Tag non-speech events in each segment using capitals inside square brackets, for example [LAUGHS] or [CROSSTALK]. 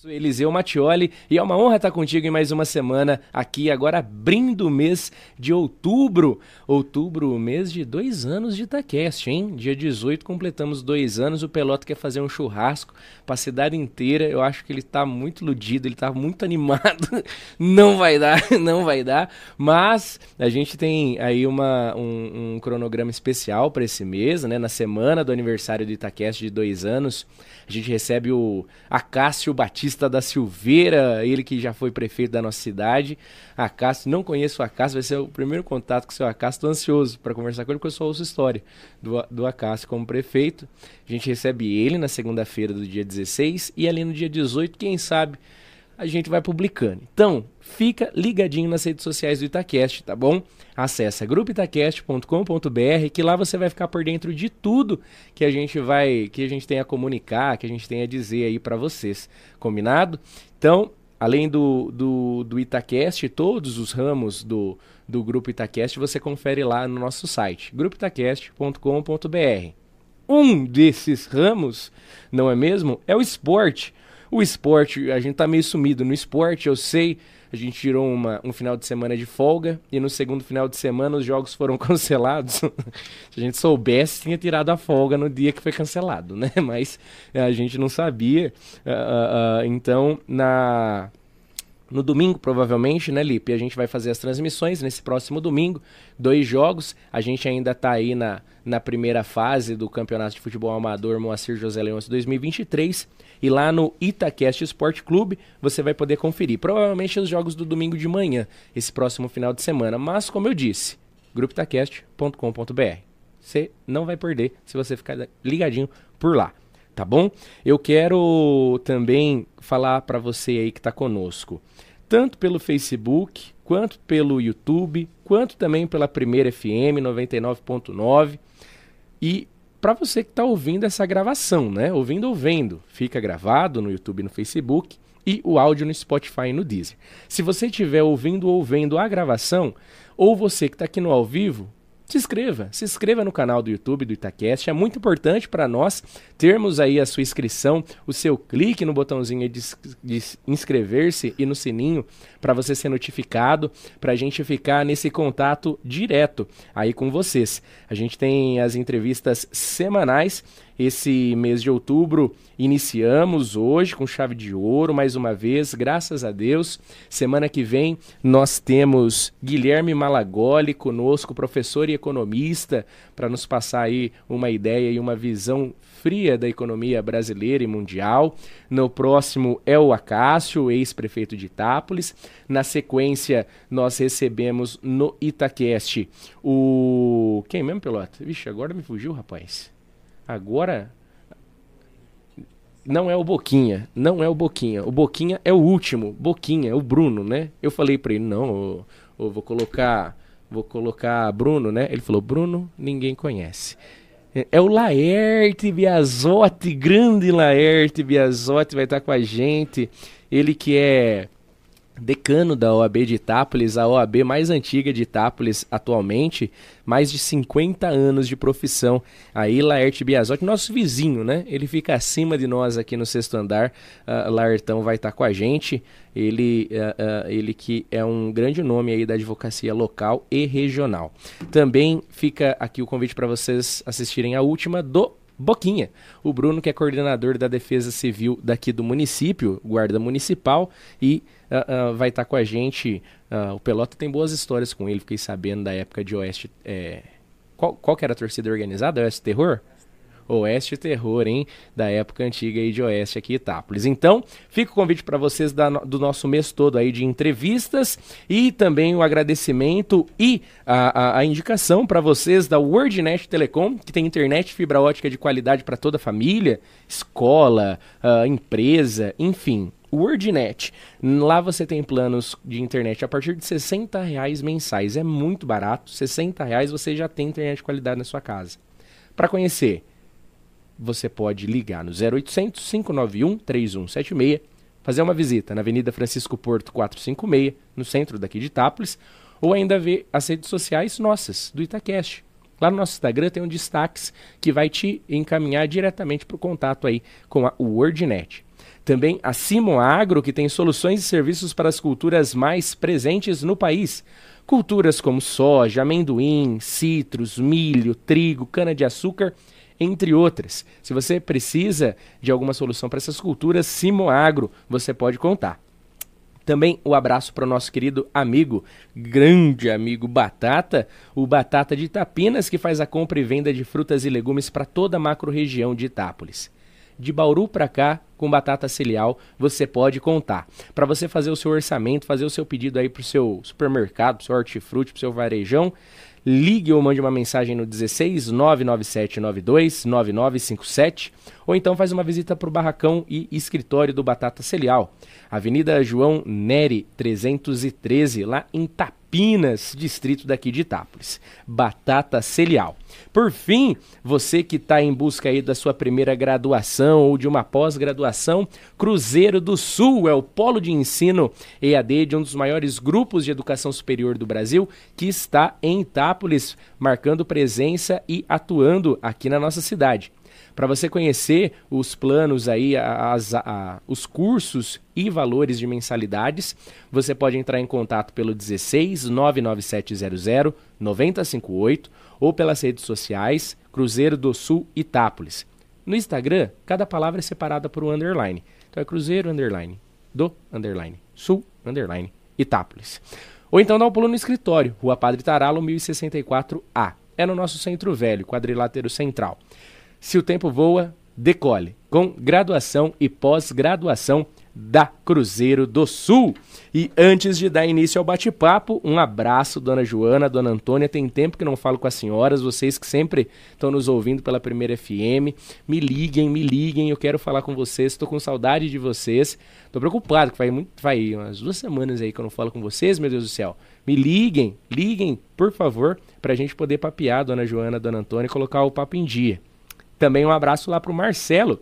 Sou Eliseu Mattioli e é uma honra estar contigo em mais uma semana aqui, agora abrindo o mês de outubro. Outubro, mês de dois anos de Itacast, hein? Dia 18 completamos dois anos. O Pelota quer fazer um churrasco para a cidade inteira. Eu acho que ele está muito iludido, ele está muito [LAUGHS] animado. não vai dar, [LAUGHS] não vai dar. Mas a gente tem aí uma, um, um cronograma especial para esse mês, né? Na semana do aniversário do Itacast de dois anos, a gente recebe o Acácio Batista Batista da Silveira, ele que já foi prefeito da nossa cidade. Acácio, não conheço o Acácio, vai ser o primeiro contato com o seu Acácio. Estou ansioso para conversar com ele, porque eu só ouço história do, do Acácio como prefeito. A gente recebe ele na segunda-feira do dia 16 e ali no dia 18, quem sabe a gente vai publicando. Então, fica ligadinho nas redes sociais do Itacast, tá bom? Acesse grupoitacast.com.br que lá você vai ficar por dentro de tudo que a gente vai, que a gente tem a comunicar, que a gente tem a dizer aí para vocês. Combinado? Então, além do, do, do Itacast, todos os ramos do, do Grupo Itacast você confere lá no nosso site, grupoitacast.com.br. Um desses ramos, não é mesmo? É o esporte. O esporte, a gente tá meio sumido no esporte, eu sei. A gente tirou uma, um final de semana de folga e no segundo final de semana os jogos foram [LAUGHS] cancelados. Se a gente soubesse, tinha tirado a folga no dia que foi cancelado, né? [LAUGHS] Mas a gente não sabia. Uh, uh, uh, então, na no domingo, provavelmente, né, Lipe? A gente vai fazer as transmissões nesse próximo domingo. Dois jogos. A gente ainda está aí na, na primeira fase do Campeonato de Futebol Amador Moacir José Leões 2023. E lá no Itacast Esporte Clube você vai poder conferir. Provavelmente os jogos do domingo de manhã, esse próximo final de semana. Mas, como eu disse, grupitacast.com.br. Você não vai perder se você ficar ligadinho por lá tá bom? Eu quero também falar para você aí que está conosco, tanto pelo Facebook, quanto pelo YouTube, quanto também pela Primeira FM 99.9 e para você que está ouvindo essa gravação, né? Ouvindo ou vendo, fica gravado no YouTube e no Facebook e o áudio no Spotify e no Deezer. Se você estiver ouvindo ou vendo a gravação, ou você que está aqui no ao vivo, se inscreva, se inscreva no canal do YouTube do Itacast. É muito importante para nós termos aí a sua inscrição, o seu clique no botãozinho de, de inscrever-se e no sininho para você ser notificado, para a gente ficar nesse contato direto aí com vocês. A gente tem as entrevistas semanais esse mês de outubro iniciamos hoje com chave de ouro, mais uma vez, graças a Deus. Semana que vem nós temos Guilherme Malagoli conosco, professor e economista, para nos passar aí uma ideia e uma visão fria da economia brasileira e mundial. No próximo é o Acácio, ex-prefeito de Itápolis. Na sequência, nós recebemos no Itaquest o. Quem mesmo, Pelota? Vixe, agora me fugiu, rapaz. Agora não é o Boquinha, não é o Boquinha. O Boquinha é o último, Boquinha, é o Bruno, né? Eu falei para ele, não, eu, eu vou colocar, vou colocar Bruno, né? Ele falou, Bruno, ninguém conhece. É, o Laerte Biazotti, grande Laerte Biazotti vai estar com a gente. Ele que é decano da OAB de Itápolis, a OAB mais antiga de Itápolis atualmente, mais de 50 anos de profissão. Aí Laerte Biasotti, nosso vizinho, né? Ele fica acima de nós aqui no sexto andar. Uh, Laertão vai estar tá com a gente. Ele, uh, uh, ele que é um grande nome aí da advocacia local e regional. Também fica aqui o convite para vocês assistirem a última do Boquinha. O Bruno, que é coordenador da Defesa Civil daqui do município, guarda municipal, e uh, vai estar tá com a gente. Uh, o Pelota tem boas histórias com ele, fiquei sabendo da época de Oeste. É... Qual, qual que era a torcida organizada? Oeste Terror? Oeste Terror, hein? Da época antiga aí de Oeste aqui em Itápolis. Então, fica o convite para vocês da, do nosso mês todo aí de entrevistas e também o agradecimento e a, a, a indicação para vocês da WordNet Telecom, que tem internet fibra ótica de qualidade para toda a família, escola, uh, empresa, enfim. WordNet. Lá você tem planos de internet a partir de 60 reais mensais. É muito barato. 60 reais você já tem internet de qualidade na sua casa. Para conhecer, você pode ligar no 0800 591 3176, fazer uma visita na Avenida Francisco Porto 456, no centro daqui de Itápolis, ou ainda ver as redes sociais nossas, do Itacast. Lá no nosso Instagram tem um destaques que vai te encaminhar diretamente para o contato aí com a WordNet. Também a Simon Agro, que tem soluções e serviços para as culturas mais presentes no país. Culturas como soja, amendoim, citros, milho, trigo, cana-de-açúcar, entre outras. Se você precisa de alguma solução para essas culturas, Simon Agro, você pode contar. Também o um abraço para o nosso querido amigo, grande amigo Batata, o Batata de Itapinas, que faz a compra e venda de frutas e legumes para toda a macro-região de Itápolis de Bauru para cá, com batata cilial, você pode contar. Para você fazer o seu orçamento, fazer o seu pedido aí para o seu supermercado, para o seu hortifruti, para o seu varejão, ligue ou mande uma mensagem no 16 99792 9957 ou então faz uma visita para o barracão e escritório do Batata Celial, Avenida João Neri 313, lá em Tapinas, distrito daqui de Itápolis. Batata Celial. Por fim, você que está em busca aí da sua primeira graduação ou de uma pós-graduação, Cruzeiro do Sul é o polo de ensino EAD de um dos maiores grupos de educação superior do Brasil, que está em Itápolis, marcando presença e atuando aqui na nossa cidade. Para você conhecer os planos aí, as, a, os cursos e valores de mensalidades, você pode entrar em contato pelo 16 99700 9058 ou pelas redes sociais Cruzeiro do Sul Itápolis. No Instagram, cada palavra é separada por um underline. Então é Cruzeiro underline, do underline, Sul underline, Itápolis. Ou então dá um pulo no escritório, Rua Padre Taralo, 1064A. É no nosso centro velho, quadrilátero central. Se o tempo voa, decole, com graduação e pós-graduação da Cruzeiro do Sul. E antes de dar início ao bate-papo, um abraço, dona Joana, dona Antônia. Tem tempo que não falo com as senhoras, vocês que sempre estão nos ouvindo pela primeira FM. Me liguem, me liguem, eu quero falar com vocês, estou com saudade de vocês. Estou preocupado, que vai, muito, vai umas duas semanas aí que eu não falo com vocês, meu Deus do céu. Me liguem, liguem, por favor, para a gente poder papear, dona Joana, dona Antônia, e colocar o papo em dia. Também um abraço lá pro Marcelo.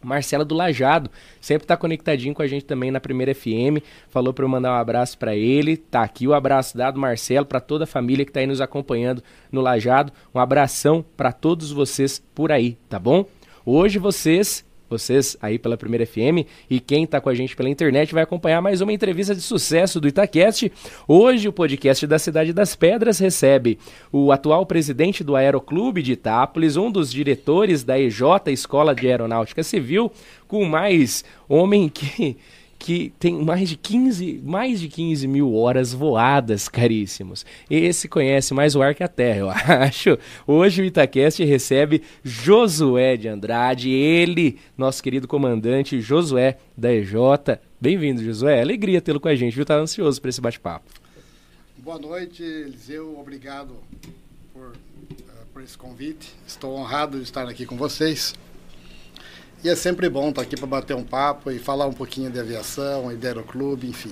Marcelo do Lajado, sempre tá conectadinho com a gente também na Primeira FM. Falou para eu mandar um abraço para ele. Tá aqui o abraço dado, Marcelo, para toda a família que tá aí nos acompanhando no Lajado. Um abração para todos vocês por aí, tá bom? Hoje vocês vocês aí pela Primeira FM e quem está com a gente pela internet vai acompanhar mais uma entrevista de sucesso do Itacast. Hoje o podcast da Cidade das Pedras recebe o atual presidente do Aeroclube de Itápolis, um dos diretores da EJ, Escola de Aeronáutica Civil, com mais homem que que tem mais de 15, mais de 15 mil horas voadas, caríssimos. Esse conhece mais o ar que a terra, eu [LAUGHS] acho. Hoje o Itacast recebe Josué de Andrade, ele, nosso querido comandante Josué da EJ. Bem-vindo, Josué. Alegria tê-lo com a gente, viu? Tá ansioso para esse bate-papo. Boa noite, Eliseu. Obrigado por, uh, por esse convite. Estou honrado de estar aqui com vocês. E é sempre bom estar aqui para bater um papo e falar um pouquinho de aviação e de aeroclube, enfim.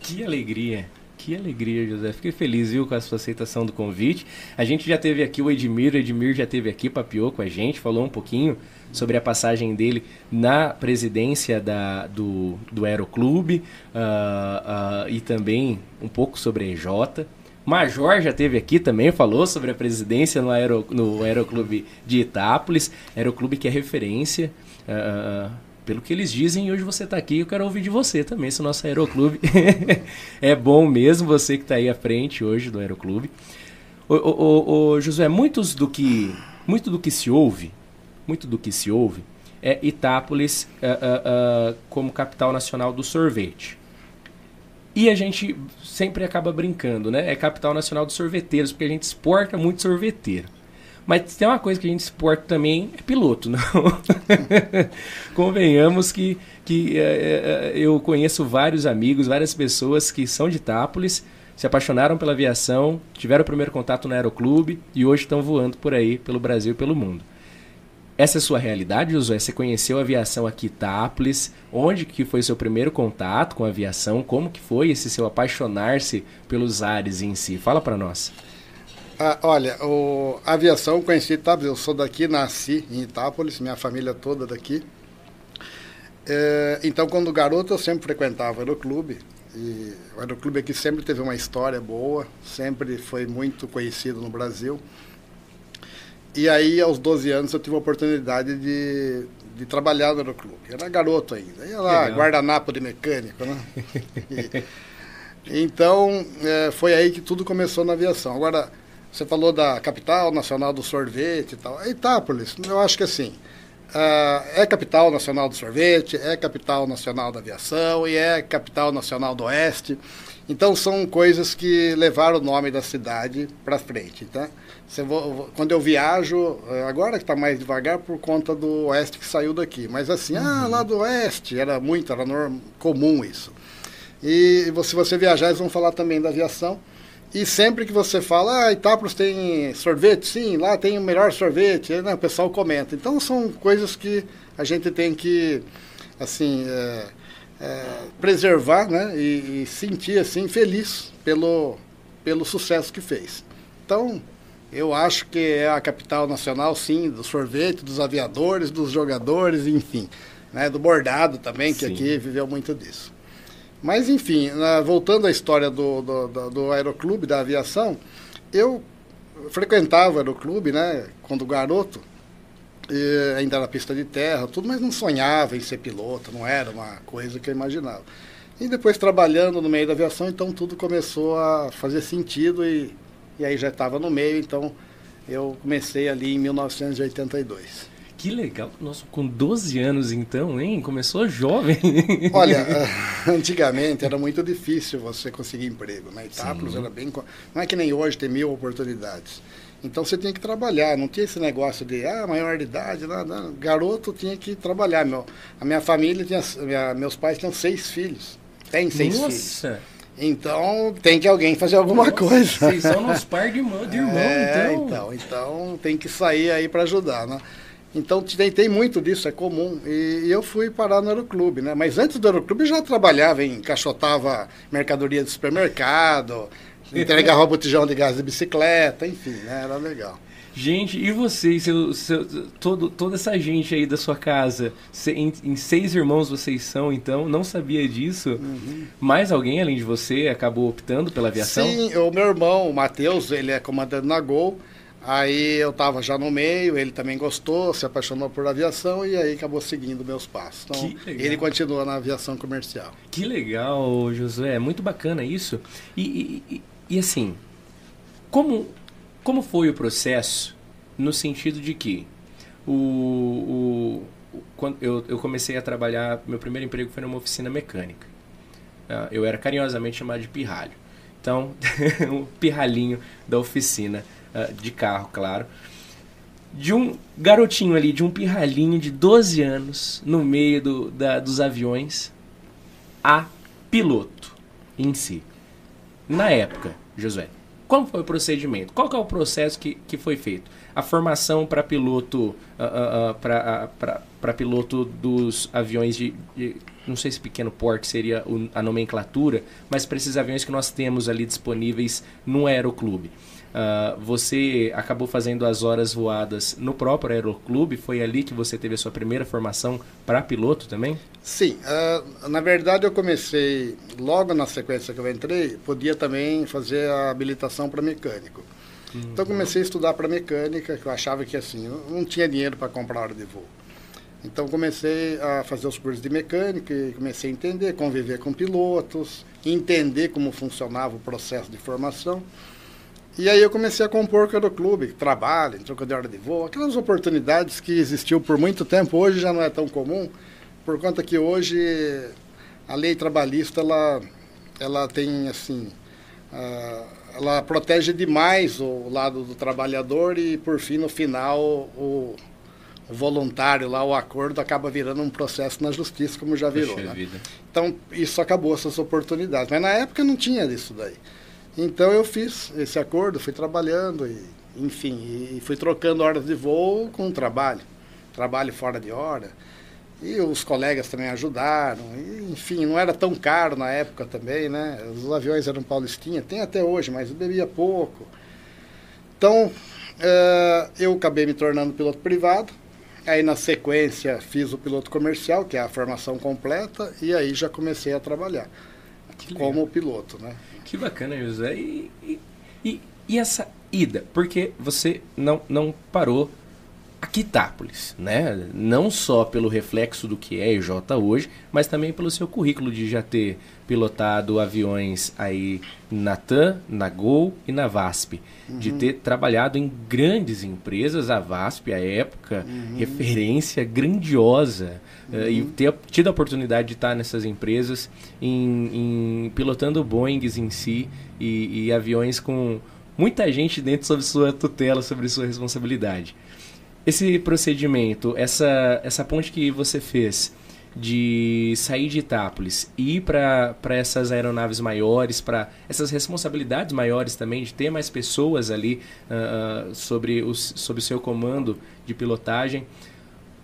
Que alegria. Que alegria, José. Fiquei feliz, viu, com a sua aceitação do convite. A gente já teve aqui o Edmir, o Edmir já teve aqui, papiou com a gente, falou um pouquinho sobre a passagem dele na presidência da, do, do Aeroclube uh, uh, e também um pouco sobre a EJ. Major já teve aqui também, falou sobre a presidência no, Aero, no Aeroclube de Itápolis, Aeroclube que é referência Uh, pelo que eles dizem, hoje você está aqui, eu quero ouvir de você também, esse nosso aeroclube. [LAUGHS] é bom mesmo você que está aí à frente hoje do aeroclube. Ô, ô, ô, Josué, muitos do que, muito do que se ouve, muito do que se ouve, é Itápolis uh, uh, como capital nacional do sorvete. E a gente sempre acaba brincando, né? É capital nacional dos sorveteiros, porque a gente exporta muito sorveteiro. Mas tem uma coisa que a gente exporta também, é piloto, não? [LAUGHS] Convenhamos que, que é, é, eu conheço vários amigos, várias pessoas que são de Itápolis, se apaixonaram pela aviação, tiveram o primeiro contato no aeroclube e hoje estão voando por aí, pelo Brasil e pelo mundo. Essa é a sua realidade, Josué? Você conheceu a aviação aqui em Itápolis? Onde que foi seu primeiro contato com a aviação? Como que foi esse seu apaixonar-se pelos ares em si? Fala para nós. Ah, olha, o, a aviação conheci, tá? Eu sou daqui, nasci em Itápolis, minha família toda daqui. É, então, quando garoto, eu sempre frequentava o aeroclube. E o aeroclube aqui sempre teve uma história boa, sempre foi muito conhecido no Brasil. E aí, aos 12 anos, eu tive a oportunidade de, de trabalhar no aeroclube. Era garoto ainda. Ia lá, Legal. guardanapo de mecânico, né? [LAUGHS] e, então, é, foi aí que tudo começou na aviação. Agora, você falou da capital nacional do sorvete e tal. Itápolis, eu acho que assim, uh, é capital nacional do sorvete, é capital nacional da aviação e é capital nacional do oeste. Então são coisas que levaram o nome da cidade para frente. Tá? Vou, quando eu viajo, eh, agora que está mais devagar por conta do oeste que saiu daqui, mas assim, ah, uhum. ah, lá do oeste, era muito, era norm, comum isso. E se você viajar, eles vão falar também da aviação. E sempre que você fala, ah, Itápolis tem sorvete, sim, lá tem o melhor sorvete, né, o pessoal comenta. Então são coisas que a gente tem que, assim, é, é, preservar né, e, e, sentir assim feliz pelo, pelo sucesso que fez. Então, eu acho que é a capital nacional, sim, do sorvete, dos aviadores, dos jogadores, enfim. Né, do bordado também, que sim. aqui viveu muito disso. Mas, enfim, voltando à história do, do, do, do aeroclube, da aviação, eu frequentava o aeroclube, né, quando garoto, ainda era pista de terra, tudo, mas não sonhava em ser piloto, não era uma coisa que eu imaginava. E depois trabalhando no meio da aviação, então tudo começou a fazer sentido e, e aí já estava no meio, então eu comecei ali em 1982. Que legal. Nossa, com 12 anos então, hein? Começou jovem. [LAUGHS] Olha, [LAUGHS] antigamente era muito difícil você conseguir emprego. Na né? Itápolis era bem... Não é que nem hoje tem mil oportunidades. Então você tinha que trabalhar, não tinha esse negócio de ah, maior de idade, nada. Garoto tinha que trabalhar. Meu, a minha família tinha. Minha, meus pais tinham seis filhos. Tem seis Nossa. filhos. Então tem que alguém fazer alguma Nossa, coisa. Vocês são nos par de irmão, de irmão [LAUGHS] é, então. então. Então tem que sair aí para ajudar, né? Então tem, tem muito disso, é comum. E, e, eu fui parar no aeroclube, né? Mas antes do aeroclube eu já trabalhava em caixotava mercadoria de supermercado, [LAUGHS] entregava botijão de gás de bicicleta, enfim, né? Era legal. Gente, e vocês, seu, seu, todo, toda essa gente aí da sua casa, em, em, seis irmãos vocês são, então, não sabia disso? Uhum. Mais alguém além de você acabou optando pela aviação? Sim, o meu irmão, o Matheus, ele é comandante na Gol, Aí eu estava já no meio, ele também gostou, se apaixonou por aviação e aí acabou seguindo meus passos. Então, ele continua na aviação comercial. Que legal, Josué, muito bacana isso. E, e, e assim, como, como foi o processo no sentido de que o, o, quando eu, eu comecei a trabalhar, meu primeiro emprego foi numa oficina mecânica. Ah, eu era carinhosamente chamado de pirralho. Então, [LAUGHS] um pirralhinho da oficina uh, de carro, claro. De um garotinho ali, de um pirralhinho de 12 anos, no meio do, da, dos aviões, a piloto em si. Na época, Josué, como foi o procedimento? Qual é o processo que, que foi feito? A formação para piloto uh, uh, uh, para piloto dos aviões de, de, não sei se pequeno porte seria a nomenclatura, mas para esses aviões que nós temos ali disponíveis no aeroclube. Uh, você acabou fazendo as horas voadas no próprio aeroclube? Foi ali que você teve a sua primeira formação para piloto também? Sim, uh, na verdade eu comecei logo na sequência que eu entrei, podia também fazer a habilitação para mecânico. Uhum. Então comecei a estudar para mecânica, que eu achava que assim, não tinha dinheiro para comprar hora de voo. Então comecei a fazer os cursos de mecânica e comecei a entender, conviver com pilotos, entender como funcionava o processo de formação. E aí eu comecei a compor o clube, trabalho, troca de hora de voo, aquelas oportunidades que existiam por muito tempo, hoje já não é tão comum, por conta que hoje a lei trabalhista ela, ela tem assim, uh, ela protege demais o lado do trabalhador e por fim no final o, o voluntário lá, o acordo acaba virando um processo na justiça, como já virou. Né? Então isso acabou essas oportunidades, mas na época não tinha isso daí. Então eu fiz esse acordo, fui trabalhando e, enfim, e fui trocando horas de voo com trabalho, trabalho fora de hora. E os colegas também ajudaram. E, enfim, não era tão caro na época também, né? Os aviões eram paulistinha, tem até hoje, mas bebia pouco. Então, uh, eu acabei me tornando piloto privado. Aí, na sequência, fiz o piloto comercial, que é a formação completa, e aí já comecei a trabalhar como piloto, né? Que bacana, José. E, e, e, e, essa ida? Porque você não, não parou Quitápolis, né? Não só pelo reflexo do que é EJ hoje, mas também pelo seu currículo de já ter pilotado aviões aí na TAM, na Gol e na VASP. Uhum. De ter trabalhado em grandes empresas, a VASP, à época, uhum. referência grandiosa. Uhum. Uh, e ter tido a oportunidade de estar nessas empresas, em, em pilotando Boeings em si e, e aviões com muita gente dentro sob sua tutela, sobre sua responsabilidade. Esse procedimento, essa, essa ponte que você fez de sair de Itápolis e ir para essas aeronaves maiores, para essas responsabilidades maiores também, de ter mais pessoas ali uh, sobre, o, sobre o seu comando de pilotagem.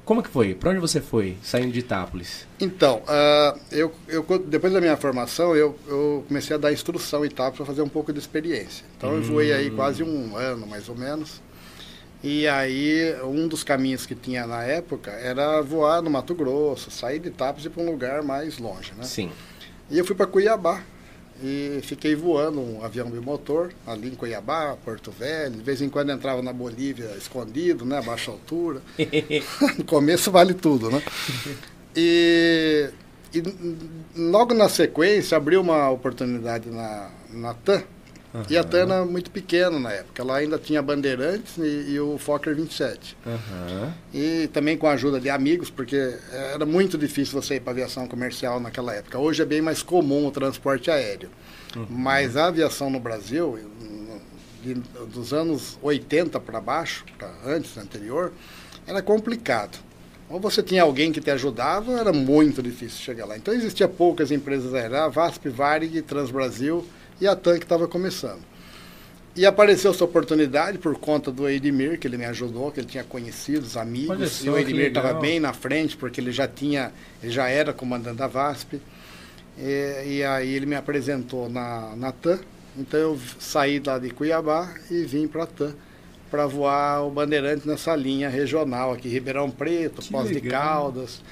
Como que foi? Para onde você foi, saindo de Itápolis? Então, uh, eu, eu, depois da minha formação, eu, eu comecei a dar instrução em Itápolis para fazer um pouco de experiência. Então, hum. eu voei aí hum. quase um ano, mais ou menos. E aí, um dos caminhos que tinha na época era voar no Mato Grosso, sair de Itapos e ir para um lugar mais longe, né? Sim. E eu fui para Cuiabá e fiquei voando um avião bimotor ali em Cuiabá, Porto Velho. De vez em quando entrava na Bolívia escondido, né? A baixa altura. [LAUGHS] no começo vale tudo, né? E, e logo na sequência abriu uma oportunidade na, na TAM Uhum. E a Tana muito pequena na época. Ela ainda tinha Bandeirantes e, e o Fokker 27. Uhum. E também com a ajuda de amigos, porque era muito difícil você ir para aviação comercial naquela época. Hoje é bem mais comum o transporte aéreo. Uhum. Mas a aviação no Brasil, de, dos anos 80 para baixo, pra antes, anterior, era complicado. Ou você tinha alguém que te ajudava, era muito difícil chegar lá. Então existia poucas empresas aéreas, a VASP, Varig, Transbrasil e a TAN que estava começando. E apareceu essa oportunidade por conta do Edmir, que ele me ajudou, que ele tinha conhecidos, amigos, só, e o Edmir estava bem na frente, porque ele já tinha, ele já era comandante da VASP. E, e aí ele me apresentou na, na TAM, então eu saí lá de Cuiabá e vim para a TAM para voar o Bandeirante nessa linha regional aqui, Ribeirão Preto, que Pós legal. de Caldas.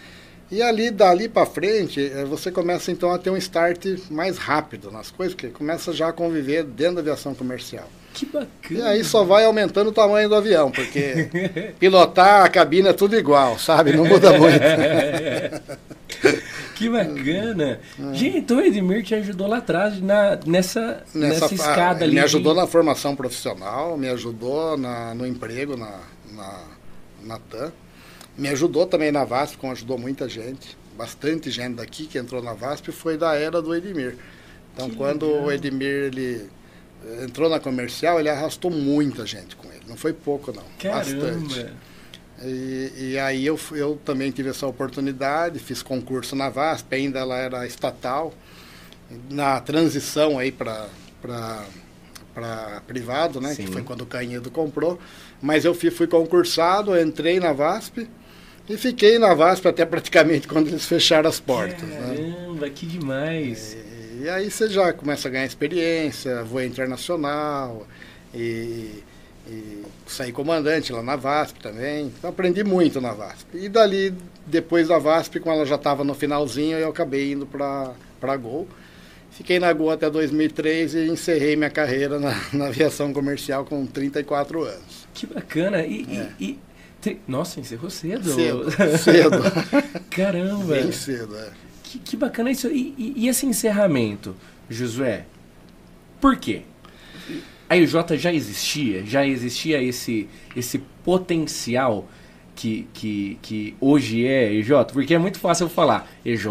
E ali, dali para frente, eh, você começa então a ter um start mais rápido nas coisas, porque começa já a conviver dentro da aviação comercial. Que bacana. E aí só vai aumentando o tamanho do avião, porque [LAUGHS] pilotar a cabine é tudo igual, sabe? Não muda [LAUGHS] muito. que bacana. É. Gente, então o Edmir te ajudou lá atrás na, nessa, nessa, nessa escada ali. Me ajudou de... na formação profissional, me ajudou na, no emprego na, na, na TAM. Me ajudou também na VASP, como ajudou muita gente. Bastante gente daqui que entrou na VASP foi da era do Edmir. Então, que quando legal. o Edmir ele eh, entrou na comercial, ele arrastou muita gente com ele. Não foi pouco, não. Caramba. Bastante. E, e, aí eu, eu também tive essa oportunidade, fiz concurso na VASP, ainda ela era estatal. Na transição aí para para privado, né? Sim. Que foi quando o Canhedo comprou. Mas eu fui, fui concursado, entrei na VASP e fiquei na VASP até praticamente quando eles fecharam as portas. Né? Caramba, né? que demais! E, e, aí você já começa a ganhar experiência, voo internacional e, e saí comandante lá na VASP também. Então aprendi muito na VASP. E dali, depois da VASP, quando ela já estava no finalzinho, eu acabei indo para a Gol. Fiquei na Gol até 2003 e encerrei minha carreira na, [LAUGHS] na aviação comercial com 34 anos. Que bacana! E, é. e, e nossa, encerrou cedo. Cedo. [LAUGHS] cedo. Caramba. Bem cedo, é. Que, que bacana isso. E, e, e, esse encerramento, Josué? Por quê? A EJ já existia? Já existia esse, esse potencial que, que, que hoje é EJ? Porque é muito fácil eu falar, EJ,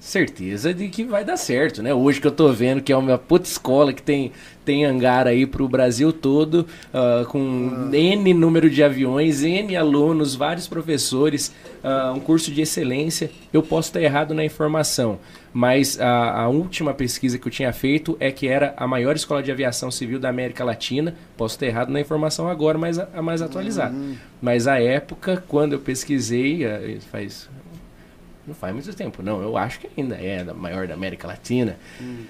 certeza de que vai dar certo, né? Hoje que eu tô vendo que é uma puta escola que tem tem hangar aí para o Brasil todo, uh, com ah. N número de aviões, N alunos, vários professores, uh, um curso de excelência. Eu posso estar errado na informação, mas a, a, última pesquisa que eu tinha feito é que era a maior escola de aviação civil da América Latina. Posso estar errado na informação agora, mas a, a mais atualizada. Uhum. Mas a época, quando eu pesquisei, uh, faz não faz muito tempo, não. Eu acho que ainda é a maior da América Latina. Hum.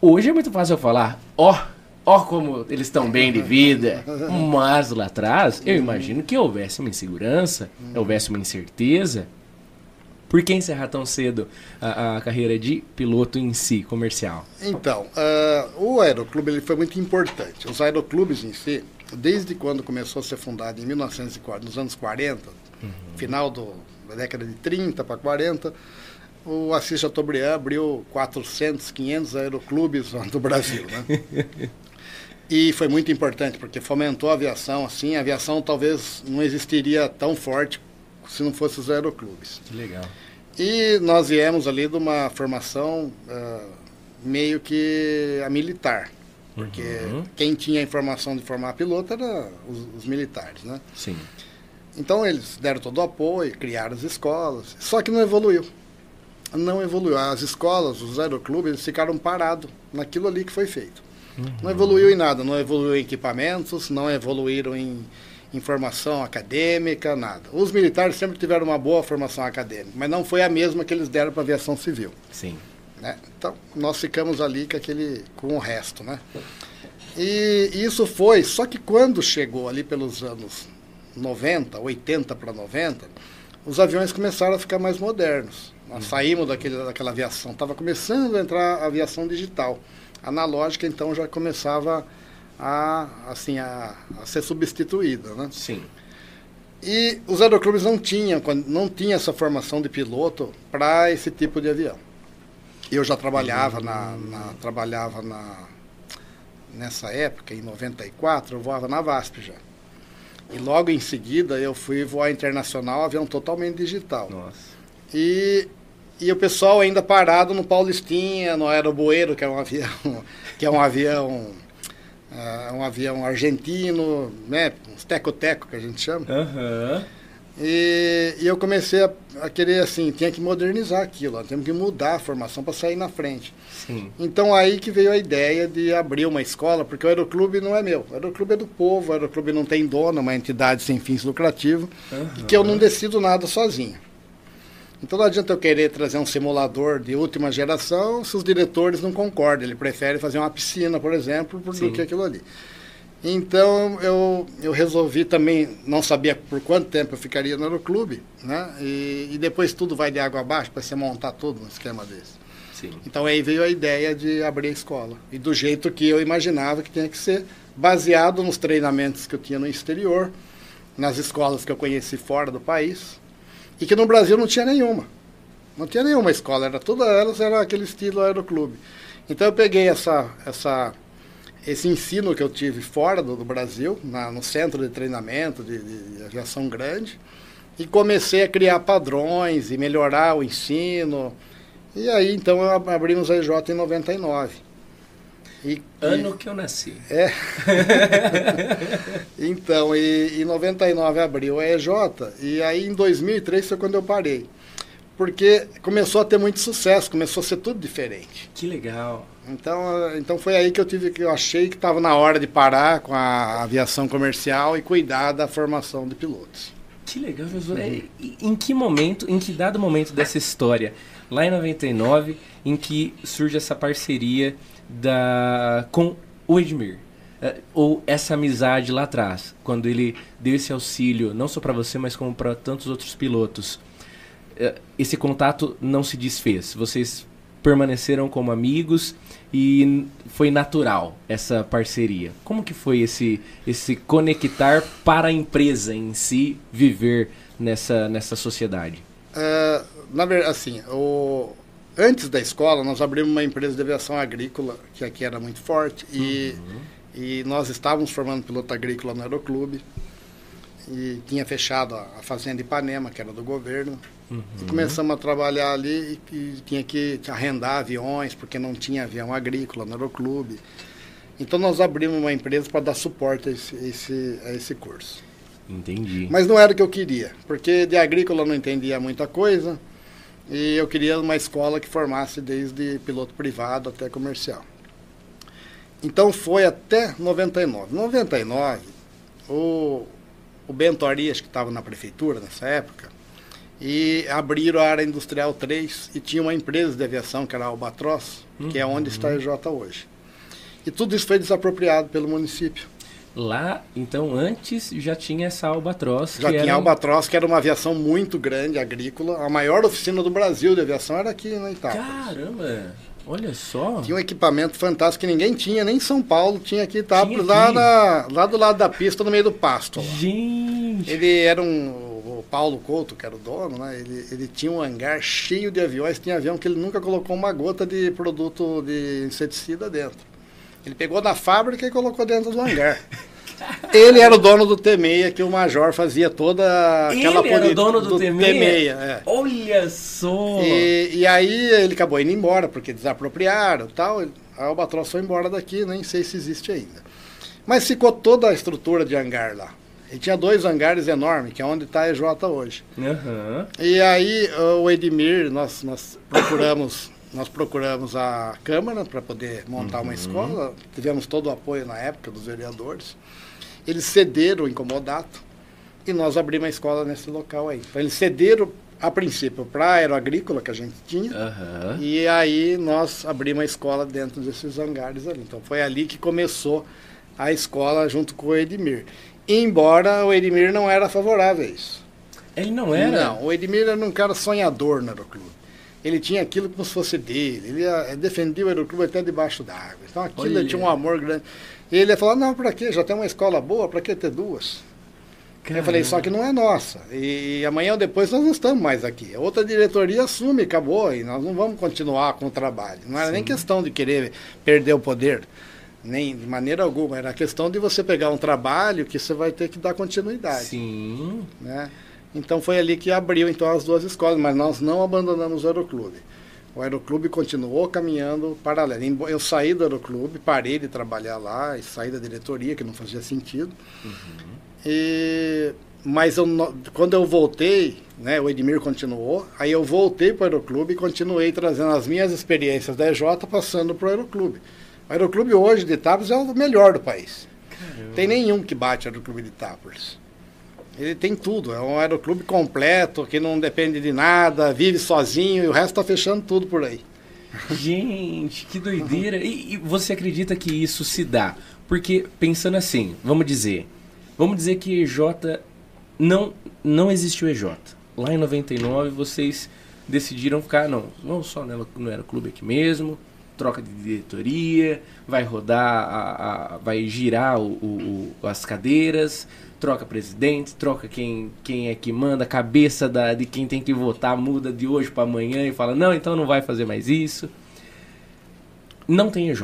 Hoje é muito fácil eu falar, ó, oh, ó como eles estão bem de vida. Mas lá atrás, eu imagino que houvesse uma insegurança, houvesse uma incerteza. Por que encerrar tão cedo a, a carreira de piloto em si, comercial? Então, uh, o aeroclube ele foi muito importante. Os aeroclubes em si, desde quando começou a ser fundada, em 1940, nos anos 40, uhum. final do, da década de 30 para 40, o Assis Chateaubriand abriu 400, 500 aeroclubes no Brasil. Né? [LAUGHS] e foi muito importante, porque fomentou a aviação. Assim, a aviação talvez não existiria tão forte se não fosse os aeroclubes. Que legal. E nós viemos ali de uma formação uh, meio que a militar. Porque uhum. quem tinha a informação de formar piloto era os, os, militares, né? Sim. Então eles deram todo o apoio, criaram as escolas, só que não evoluiu. Não evoluiu. As escolas, os aeroclubes, eles ficaram parados naquilo ali que foi feito. Uhum. Não evoluiu em nada, não evoluiu em equipamentos, não evoluíram em em formação acadêmica, nada. Os militares sempre tiveram uma boa formação acadêmica, mas não foi a mesma que eles deram para a aviação civil. Sim. Né? Então, nós ficamos ali com, aquele, com o resto, né? E isso foi, só que quando chegou ali pelos anos 90, 80 para 90, os aviões começaram a ficar mais modernos. Nós uhum. saímos daquele, daquela aviação, estava começando a entrar a aviação digital. Analógica, então, já começava a, assim, a, a ser substituída, né? Sim. E os aeroclubes não tinham, não tinha essa formação de piloto para esse tipo de avião. Eu já trabalhava na, na, trabalhava na nessa época, em 94, eu voava na VASP já. E logo em seguida eu fui voar internacional, avião totalmente digital. Nossa. E, e o pessoal ainda parado no Paulistinha, no Aeroboeiro, que é um avião, [LAUGHS] que é um avião uh, um avião argentino, né, uns teco-teco que a gente chama. Uhum. E, e, eu comecei a, a, querer assim, tinha que modernizar aquilo, ó, temos que mudar a formação para sair na frente. Sim. Então aí que veio a ideia de abrir uma escola, porque o aeroclube não é meu, o aeroclube é do povo, o aeroclube não tem dono, é uma entidade sem fins lucrativos, uhum. e que eu não decido nada sozinho. Então não adianta eu querer trazer um simulador de última geração se os diretores não concordam. Ele prefere fazer uma piscina, por exemplo, do que aquilo ali. Então eu, eu resolvi também, não sabia por quanto tempo eu ficaria no aeroclube, né? E, e depois tudo vai de água abaixo para você montar tudo um esquema desse. Sim. Então aí veio a ideia de abrir a escola. E do jeito que eu imaginava que tinha que ser, baseado nos treinamentos que eu tinha no exterior, nas escolas que eu conheci fora do país, e que no Brasil não tinha nenhuma. Não tinha nenhuma escola, era todas elas era aquele estilo aeroclube. Então eu peguei essa, essa, esse ensino que eu tive fora do, do Brasil, na, no centro de treinamento de, de, aviação grande, e comecei a criar padrões e melhorar o ensino. E aí então abrimos a EJ em 99. E, ano que eu nasci. É. [LAUGHS] então, e, em 99 abriu a EJ, e aí em 2003 foi quando eu parei. Porque começou a ter muito sucesso, começou a ser tudo diferente. Que legal. Então, então foi aí que eu tive que eu achei que estava na hora de parar com a aviação comercial e cuidar da formação de pilotos. Que legal, Josué. Uhum. Em que momento, em que dado momento dessa história, lá em 99, em que surge essa parceria da com o Edmir. É, ou essa amizade lá atrás, quando ele deu esse auxílio, não só para você, mas como para tantos outros pilotos. É, esse contato não se desfez. Vocês permaneceram como amigos e foi natural essa parceria. Como que foi esse esse conectar para a empresa em si viver nessa nessa sociedade? Uh, na verdade, assim, o, Antes da escola, nós abrimos uma empresa de aviação agrícola, que aqui era muito forte, e, uhum. e nós estávamos formando piloto agrícola no aeroclube, e tinha fechado a, a fazenda Ipanema, que era do governo, uhum. e começamos a trabalhar ali e, e, tinha que arrendar aviões, porque não tinha avião agrícola no aeroclube. Então nós abrimos uma empresa para dar suporte a esse, esse, a esse curso. Entendi. Mas não era o que eu queria, porque de agrícola eu não entendia muita coisa, e eu queria uma escola que formasse desde piloto privado até comercial. Então foi até 99. 99, o, o Bento Arias, que estava na prefeitura nessa época, e abriram a área industrial 3 e tinha uma empresa de aviação que era a Albatroz, uhum. que é onde está a EJ hoje. E tudo isso foi desapropriado pelo município. Lá, então, antes já tinha essa Albatroz. Já tinha era... Albatroz, que era uma aviação muito grande, agrícola. A maior oficina do Brasil de aviação era aqui na Itália. Caramba! Olha só. Tinha um equipamento fantástico que ninguém tinha, nem em São Paulo tinha aqui, tá lá, na, lá do lado da pista, no meio do pasto. Lá. Gente! Ele era um. Paulo Couto, que era o dono, né? Ele, ele tinha um hangar cheio de aviões. Tinha avião que ele nunca colocou uma gota de produto de inseticida dentro. Ele pegou na fábrica e colocou dentro do hangar. [LAUGHS] Ele era o dono do T6, que o Major fazia toda aquela Ele era o dono do, do T6? T6 é. Olha só! E, e, aí ele acabou indo embora, porque desapropriaram e tal. A Albatroz foi embora daqui, nem sei se existe ainda. Mas ficou toda a estrutura de hangar lá. E tinha dois hangares enormes, que é onde está a EJ hoje. Uhum. E aí o Edmir, nós, nós procuramos nós procuramos a Câmara para poder montar uhum. uma escola. Tivemos todo o apoio na época dos vereadores. Eles cederam o incomodato e nós abrimos a escola nesse local aí. Então, eles cederam, a princípio, para a aeroagrícola que a gente tinha. Uhum. E aí nós abrimos a escola dentro desses hangares ali. Então foi ali que começou a escola junto com o Edmir. Embora o Edmir não era favorável a isso. Ele não era? Não, o Edmir era um cara sonhador no aeroclube. Ele tinha aquilo como se fosse dele. Ele ia, defendia o aeroclube até debaixo d'água. Então aquilo tinha um amor grande. E ele ia falar, não, para quê? Já tem uma escola boa, para que ter duas? Caramba. Eu falei, só que não é nossa. E, amanhã ou depois nós não estamos mais aqui. A outra diretoria assume, acabou, e nós não vamos continuar com o trabalho. Não era Sim. nem questão de querer perder o poder, nem de maneira alguma. Era questão de você pegar um trabalho que você vai ter que dar continuidade. Sim. Né? Então foi ali que abriu então as duas escolas, mas nós não abandonamos o aeroclube. O aeroclube continuou caminhando paralelo. Eu saí do aeroclube, parei de trabalhar lá, e saí da diretoria, que não fazia sentido. Uhum. E, mas eu, quando eu voltei, né, o Edmir continuou, aí eu voltei para o aeroclube e continuei trazendo as minhas experiências da EJ passando para o aeroclube. O aeroclube hoje de Itápolis é o melhor do país. Caramba. Tem nenhum que bate o aeroclube de Itápolis. Ele tem tudo, é um aeroclube completo, que não depende de nada, vive sozinho e o resto está fechando tudo por aí. [LAUGHS] Gente, que doideira. E, e, você acredita que isso se dá? Porque, pensando assim, vamos dizer, vamos dizer que EJ não, não existiu EJ. Lá em 99 vocês decidiram ficar, não, vamos só no aeroclube aqui mesmo, troca de diretoria, vai rodar, a, a vai girar o, o, o, as cadeiras, troca presidente, troca quem, quem é que manda, a cabeça da, de quem tem que votar muda de hoje para amanhã e fala, não, então não vai fazer mais isso. Não tem EJ.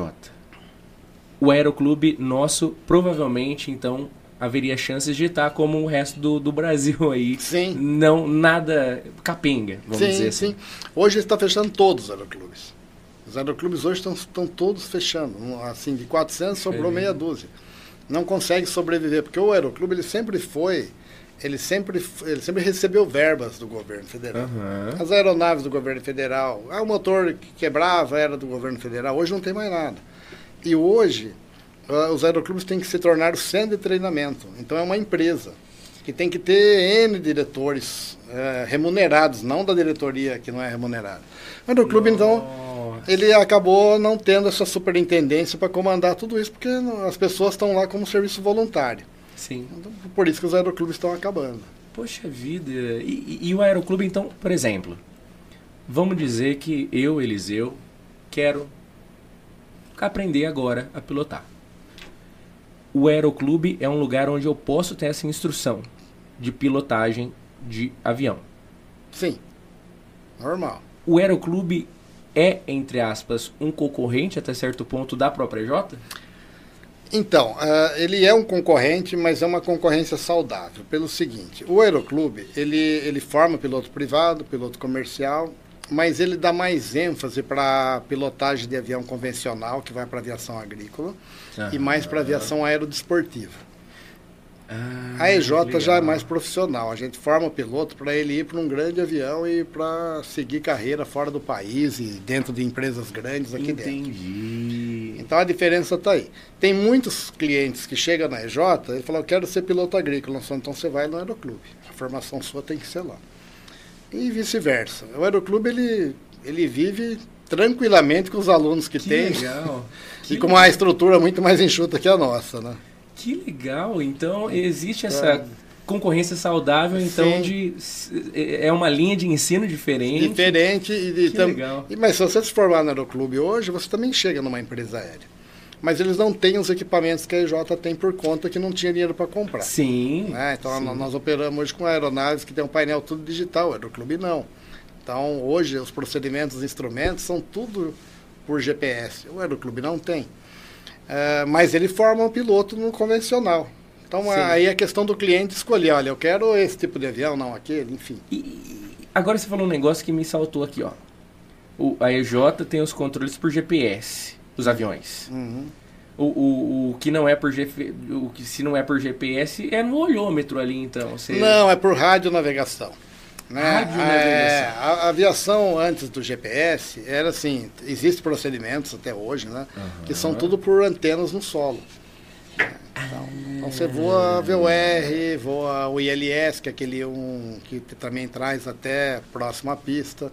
O Aeroclube nosso, provavelmente, então, haveria chances de estar como o resto do, do Brasil [LAUGHS] aí. Sim. Não, nada capenga, vamos sim, dizer assim. Sim, Hoje está fechando todos os aeroclubes. Os aeroclubes hoje estão, todos fechando. Assim, de 400 sobrou meia dúzia não consegue sobreviver, porque o Aeroclube ele sempre foi, ele sempre, ele sempre recebeu verbas do governo federal. Uhum. As aeronaves do governo federal, ah, o motor que quebrava era do governo federal, hoje não tem mais nada. E hoje, uh, os aeroclubes têm que se tornar o centro de treinamento. Então é uma empresa que tem que ter N diretores uh, remunerados, não da diretoria que não é remunerada. O aeroclube, então ele acabou não tendo essa superintendência para comandar tudo isso, porque as pessoas estão lá como serviço voluntário. Sim. Então, por isso que os aeroclubes estão acabando. Poxa vida. E, e, e o aeroclube, então, por exemplo, vamos dizer que eu, Eliseu, quero aprender agora a pilotar. O aeroclube é um lugar onde eu posso ter essa instrução de pilotagem de avião. Sim. Normal. O aeroclube é, entre aspas, um concorrente até certo ponto da própria J? Então, uh, ele é um concorrente, mas é uma concorrência saudável. Pelo seguinte, o Aeroclube, ele, ele forma piloto privado, piloto comercial, mas ele dá mais ênfase para pilotagem de avião convencional, que vai para aviação agrícola, ah, e mais para aviação aerodesportiva. Ah, a EJ já é mais profissional. A gente forma o piloto para ele ir para um grande avião e para seguir carreira fora do país e dentro de empresas grandes aqui Entendi. dentro. Então a diferença está aí. Tem muitos clientes que chegam na EJ e falam: Eu quero ser piloto agrícola. Então você vai no Aeroclube. A formação sua tem que ser lá. E vice-versa. O Aeroclube ele, ele vive tranquilamente com os alunos que, que tem. Legal. [LAUGHS] e com uma estrutura muito mais enxuta que a nossa, né? Que legal! Então existe essa, concorrência saudável, então, de, é uma linha de ensino diferente. Diferente. E, tam, legal. E, mas se você se formar no aeroclube hoje, você também chega numa empresa aérea. Mas eles não têm os equipamentos que a EJ tem por conta que não tinha dinheiro para comprar. Sim. Né? Então sim. Nós, nós operamos hoje com aeronaves que tem um painel tudo digital, o aeroclube não. Então hoje os procedimentos, os instrumentos são tudo por GPS. O aeroclube não tem. Uh, mas ele forma um piloto no convencional. Então Sim. aí é questão do cliente escolher, olha, eu quero esse tipo de avião, não aquele, enfim. E, agora você falou um negócio que me saltou aqui, ó. O, a EJ tem os controles por GPS, os aviões. Uhum. O, o, o que não é por GP, o que se não é por GPS é no olhômetro ali então. Você... Não, é por rádio navegação. Né? Rádio é, a, aviação antes do GPS era assim, existem procedimentos até hoje, né? Uhum. Que são tudo por antenas no solo. Então, então, você voa VOR, voa o ILS, que é aquele um que também traz até próximo à pista,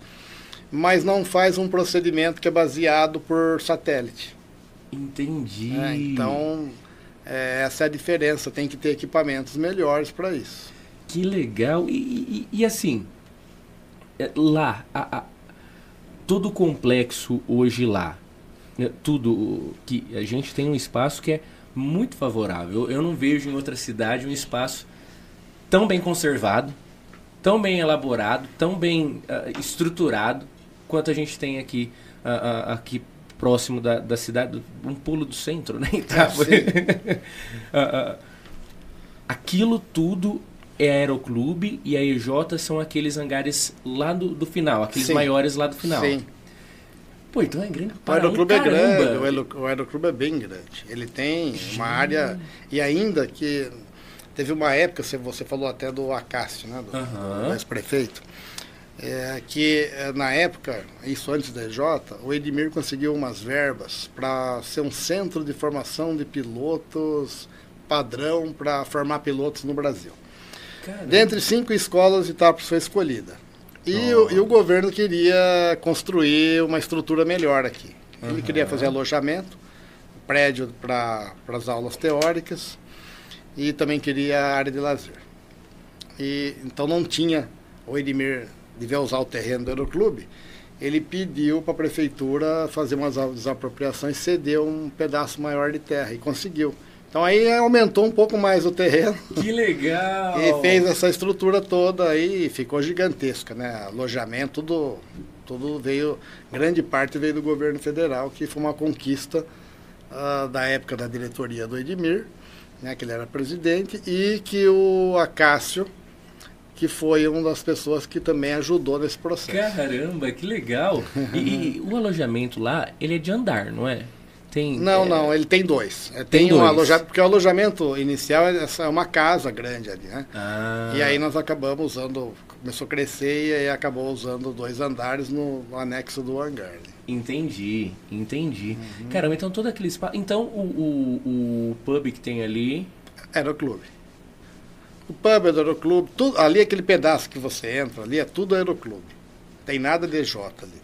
mas não faz um procedimento que é baseado por satélite. Entendi. É, então, é, essa é a diferença, tem que ter equipamentos melhores para isso. Que legal. E, e, e assim, é, lá, a, a, todo o complexo hoje lá, né, tudo que a gente tem um espaço que é muito favorável. Eu não vejo em outra cidade um espaço tão bem conservado, tão bem elaborado, tão bem uh, estruturado quanto a gente tem aqui, uh, uh, aqui próximo da, da cidade, um pulo do centro, né? [LAUGHS] [LAUGHS] Ah, aquilo tudo é aeroclube e a EJ são aqueles hangares lá do, do final, aqueles Sim. maiores lá do final. Sim. Pô, então é grande O aeroclube um é grande, o, aero, o aeroclube é bem grande. Ele tem uma área. E ainda que. Teve uma época, você falou até do Acácio, né? Do, uhum. do ex-prefeito. É, que é, na época, isso antes da EJ, o Edmir conseguiu umas verbas para ser um centro de formação de pilotos padrão para formar pilotos no Brasil. Caramba. Dentre cinco escolas, Itapos foi escolhida. E, oh. o, e o governo queria construir uma estrutura melhor aqui. Ele uhum. queria fazer alojamento, prédio para as aulas teóricas e também queria área de lazer. E, então não tinha, o Edmir devia usar o terreno do aeroclube, ele pediu para a prefeitura fazer umas desapropriações, ceder um pedaço maior de terra e conseguiu. Então aí aumentou um pouco mais o terreno. Que legal! e fez essa estrutura toda aí, ficou gigantesca, né? Alojamento, tudo, tudo veio, grande parte veio do governo federal, que foi uma conquista uh, da época da diretoria do Edmir, né? Que ele era presidente, e que o Acácio, que foi uma das pessoas que também ajudou nesse processo. Caramba, que legal! e, e [LAUGHS] o alojamento lá, ele é de andar, não é? Tem, não, é... não, ele tem dois. É, tem, tem dois. um alojamento, porque o alojamento inicial é, é uma casa grande ali, né? Ah. E aí nós acabamos usando, começou a crescer e aí acabou usando dois andares no, no anexo do hangar. Entendi, entendi. Uhum. Caramba, então todo aquele espaço. Então o, o, o pub que tem ali. Aeroclube. O pub é do aeroclube, tudo, ali aquele pedaço que você entra ali é tudo aeroclube. Tem nada de EJ ali.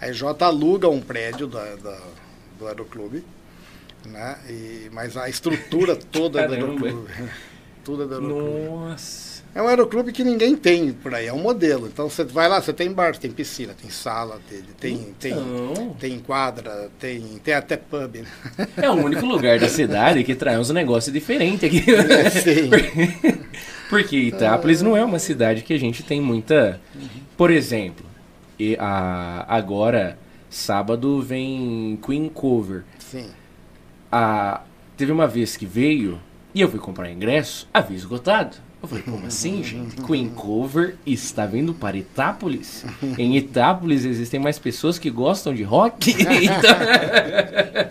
A EJ aluga um prédio da, da do aeroclube, né? E, mas a estrutura [LAUGHS] toda do aeroclube. [LAUGHS] É do aeroclube. Nossa! É um aeroclube que ninguém tem por aí, é um modelo. Então você vai lá, você tem bar, tem piscina, tem sala, tem, tem, então... tem, tem quadra, tem, tem até pub. Né? É o único lugar da cidade que traz um negócio diferente aqui. É, [LAUGHS] sim. Porque Itápolis não é uma cidade que a gente tem muita. Por exemplo, e a, agora Sábado vem Queen Cover. Sim. A, teve uma vez que veio e eu fui comprar ingresso, havia esgotado. Eu falei, como assim, [LAUGHS] gente? Queen Cover está vindo para Itápolis? Em Itápolis existem mais pessoas que gostam de rock? [LAUGHS] então... [LAUGHS]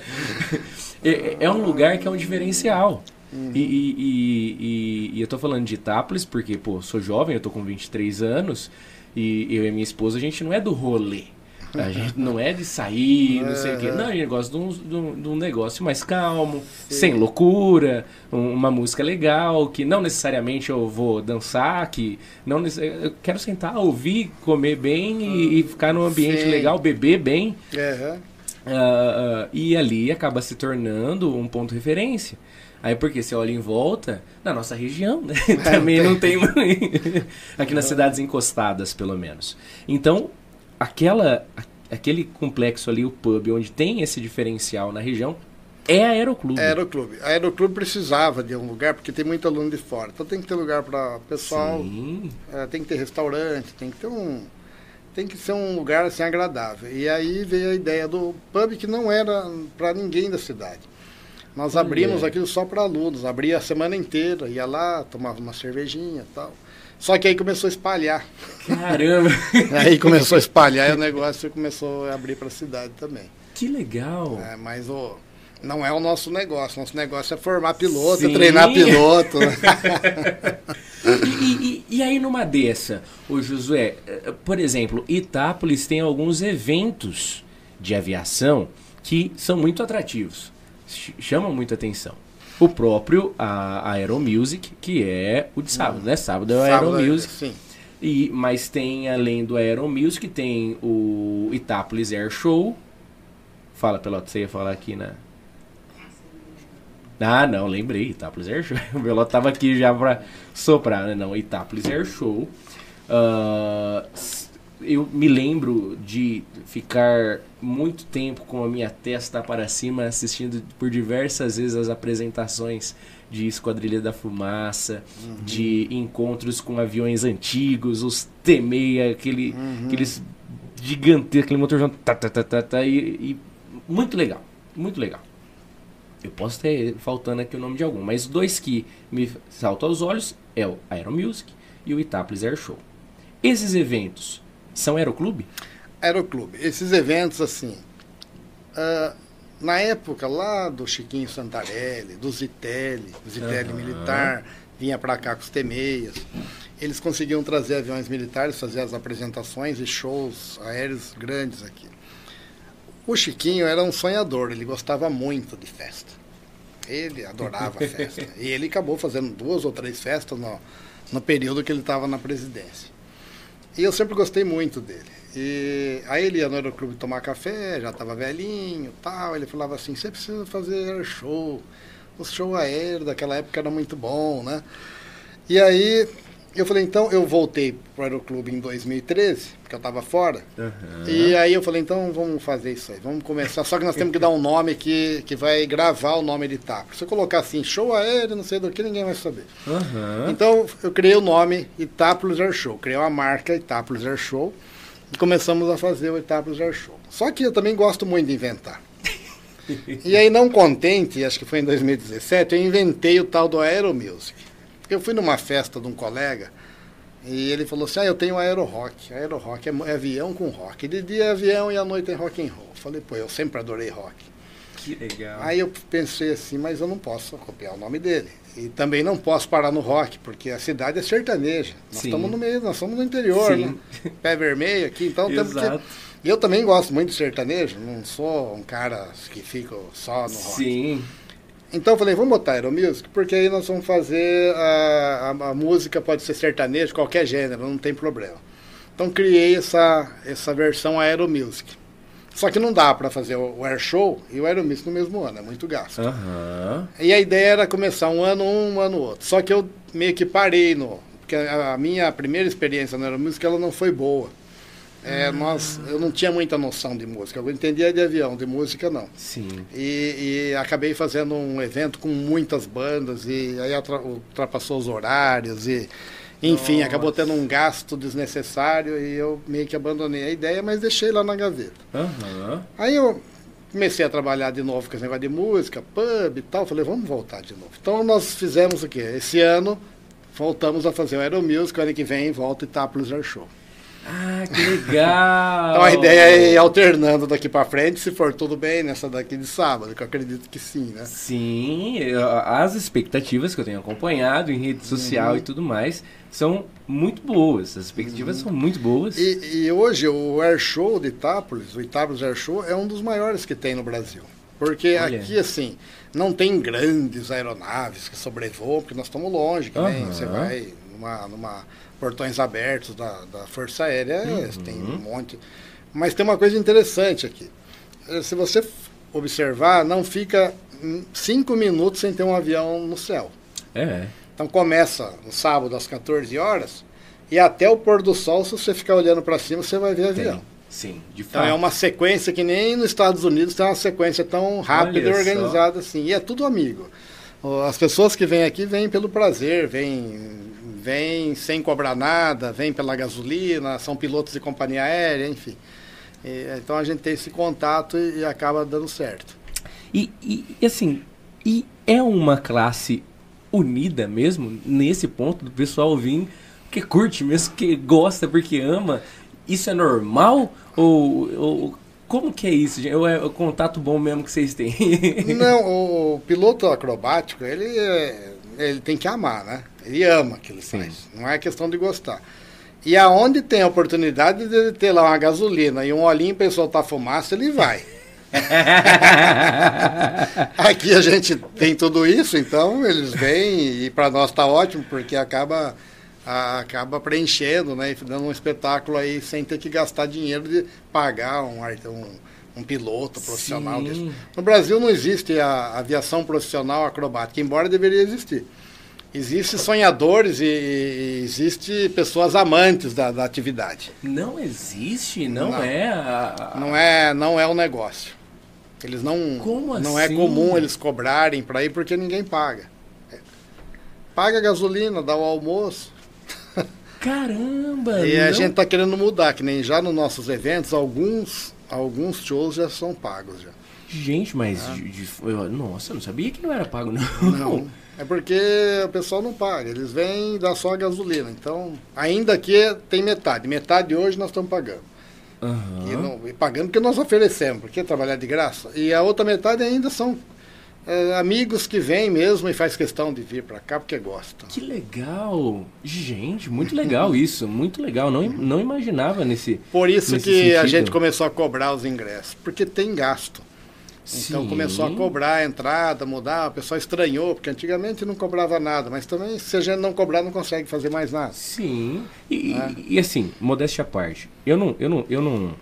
é, é, um lugar que é um diferencial. Uhum. E, e, e, e, eu tô falando de Itápolis porque, pô, sou jovem, eu tô com 23 anos e eu e minha esposa, a gente não é do rolê. A gente não é de sair, não sei o quê. Não, a gente gosta de um, de um, de um negócio mais calmo, Sim. sem loucura, um, uma música legal, que não necessariamente eu vou dançar, que não eu quero sentar, ouvir, comer bem e, e ficar num ambiente Sim. legal, beber bem. Uhum. Uh, uh, e ali acaba se tornando um ponto de referência. Aí porque você olha em volta, na nossa região, né? [LAUGHS] Também não tem. [LAUGHS] Aqui nas cidades encostadas, pelo menos. Então, aquela, aquele complexo ali, o pub, onde tem esse diferencial na região, é a Aeroclube. Aeroclube. A Aeroclube precisava de um lugar, porque tem muito aluno de fora. Então tem que ter lugar para pessoal. É, tem que ter restaurante, tem que ter um. Tem que ser um lugar assim agradável. E aí veio a ideia do pub que não era para ninguém da cidade. Nós abrimos aquilo só para alunos, abria a semana inteira, ia lá, tomava uma cervejinha e tal. Só que aí começou a espalhar. Caramba! [LAUGHS] aí começou a espalhar e o negócio começou a abrir para a cidade também. Que legal! É, mas o, não é o nosso negócio. Nosso negócio é formar piloto, Sim. treinar piloto. [LAUGHS] e, e, e, aí numa dessa, o Josué, eh, por exemplo, Itápolis tem alguns eventos de aviação que são muito atrativos chama muita atenção. O próprio a, Aeromusic, que é o de sábado, né? Sábado é o Aeromusic. É, sim. E, mas tem, além do Aeromusic, tem o Itápolis Air Show. Fala, Pelota, você ia falar aqui na... Ah, não, lembrei. Itápolis Air Show. [LAUGHS] O Pelota tava aqui já pra soprar, né? Não, Itápolis Air Show. Uh, eu me lembro de ficar muito tempo com a minha testa para cima assistindo por diversas vezes as apresentações de Esquadrilha da Fumaça, uhum. de encontros com aviões antigos, os T-6, aquele, uhum. aqueles gigantescos, aquele motor tá, tá, tá, tá, tá, e, e muito legal, muito legal. Eu posso ter faltando aqui o nome de algum, mas dois que me saltam aos olhos é o Aeromusic e o Itápolis Air Show. Esses eventos são Aeroclube? Aeroclube. Esses eventos, assim, uh, na época lá do Chiquinho Santarelli, do Zitelli, Zitelli uhum. militar, vinha para cá com os temeias. Eles conseguiam trazer aviões militares, fazer as apresentações e shows aéreos grandes aqui. O Chiquinho era um sonhador, ele gostava muito de festa. Ele adorava festa. [LAUGHS] e ele acabou fazendo duas ou três festas no, no período que ele estava na presidência. E eu sempre gostei muito dele. E aí ele ia no aeroclube tomar café, já estava velhinho tal. Ele falava assim, você precisa fazer show. O show aéreo daquela época era muito bom, né? E aí eu falei, então, eu voltei para o Aeroclube em 2013, porque eu estava fora. Uhum. E aí eu falei, então vamos fazer isso aí, vamos começar. Só que nós temos que dar um nome que, que vai gravar o nome de Itapro. Se eu colocar assim, show aéreo, não sei do que, ninguém vai saber. Uhum. Então eu criei o nome Itápolis Air Show, criei uma marca Itápolis Air Show e começamos a fazer o Itápolis Air Show. Só que eu também gosto muito de inventar. [LAUGHS] e aí, não contente, acho que foi em 2017, eu inventei o tal do Aero Music. Eu fui numa festa de um colega e ele falou assim: Ah, eu tenho aero rock. Aero rock é, é avião com rock. De dia é avião e à noite é rock and roll. Falei, pô, eu sempre adorei rock. Que legal. Aí eu pensei assim, mas eu não posso copiar o nome dele. E também não posso parar no rock, porque a cidade é sertaneja. Nós estamos no meio, nós somos no interior, né? Pé vermelho aqui, então temos que. Eu também gosto muito de sertanejo, não sou um cara que fica só no rock. Sim. Então eu falei, vamos botar Aeromusic, porque aí nós vamos fazer a, a, a, música, pode ser sertanejo, qualquer gênero, não tem problema. Então criei essa, essa versão Aeromusic. Só que não dá para fazer o, o Air Show e o Aeromusic no mesmo ano, é muito gasto. Uhum. E a ideia era começar um ano um, um ano outro. Só que eu meio que parei no... Porque a, a minha primeira experiência no Aeromusic, ela não foi boa. É, nós, eu não tinha muita noção de música. Eu entendia de avião, de música não. Sim. E, e acabei fazendo um evento com muitas bandas e aí ultrapassou os horários e enfim, Nossa. acabou tendo um gasto desnecessário e eu meio que abandonei a ideia, mas deixei lá na gaveta. Uhum. Aí eu comecei a trabalhar de novo com esse negócio de música, pub e tal. Falei, vamos voltar de novo. Então nós fizemos o quê? Esse ano voltamos a fazer o Aeromusic, ano que vem volta e Itápolis Air Show. Ah, que legal! então a ideia é ir alternando daqui para frente, se for tudo bem, nessa daqui de sábado, que eu acredito que sim, né? Sim, as expectativas que eu tenho acompanhado em rede social uhum. e tudo mais são muito boas. As expectativas uhum. são muito boas. E, e, hoje o Air Show de Itápolis, o Itápolis Air Show, é um dos maiores que tem no Brasil. Porque Olha. aqui, assim, não tem grandes aeronaves que sobrevoam, porque nós estamos longe, que nem uhum. você vai numa, numa portões abertos da, da Força Aérea, uhum. tem um monte. Mas tem uma coisa interessante aqui. Eh, se você observar, não fica cinco minutos sem ter um avião no céu. É. Então começa no sábado às 14 horas e até o pôr do sol, se você ficar olhando para cima, você vai ver avião. Sim, de Então fato. é uma sequência que nem nos Estados Unidos tem uma sequência tão rápida Olha e organizada assim. E é tudo amigo. As pessoas que vêm aqui vêm pelo prazer, vêm, vêm sem cobrar nada, vêm pela gasolina, são pilotos de companhia aérea, enfim. E, então a gente tem esse contato e, e acaba dando certo. E, e, assim, e é uma classe unida mesmo, nesse ponto, do pessoal vir que curte mesmo, que gosta porque ama. Isso é normal? Ou, ou como que é isso? Ou é o contato bom mesmo que vocês têm? [LAUGHS] Não, o, o piloto acrobático, ele, é- ele tem que amar, né? Ele ama aquilo que faz. Não é questão de gostar. E aonde tem a oportunidade de ter lá uma gasolina e um olhinho para soltar fumaça, ele vai. [LAUGHS] Aqui a gente tem tudo isso, então eles vêm e para nós está ótimo, porque acaba, a- acaba preenchendo, né? E dando um espetáculo aí sem ter que gastar dinheiro de pagar um, um, um piloto profissional. No Brasil não existe a aviação profissional acrobática, embora deveria existir. Existem sonhadores e, e existe pessoas amantes da, da atividade. Não existe, não, Não. é a... a- Não é, não é um negócio. Eles não. Como não assim? é comum eles cobrarem para ir porque ninguém paga. É. Paga a gasolina, dá o almoço. [LAUGHS] Caramba! e a não- gente está querendo mudar, que nem já nos nossos eventos, alguns, alguns shows já são pagos já. Gente, mas... de- de- eu- nossa, eu não sabia que não era pago, não. Não. [LAUGHS] É porque o pessoal não paga, eles vêm dar só a gasolina. Então, ainda aqui tem metade. Metade hoje nós estamos pagando. Aham. E, não- e pagando porque nós oferecemos, porque trabalhar de graça. E a outra metade ainda são é, amigos que vêm mesmo e faz questão de vir para cá porque gostam. Que legal! Gente, muito legal [LAUGHS] isso, muito legal. Não, não imaginava nesse. Por isso Nesse que a sentido. gente começou a cobrar os ingressos, porque tem gasto. Então Sim. começou a cobrar a entrada, mudar, o pessoal estranhou, porque antigamente não cobrava nada, mas também se a gente não cobrar não consegue fazer mais nada. Sim. E, É. e- e assim, modéstia à parte. Eu não, eu não, eu não.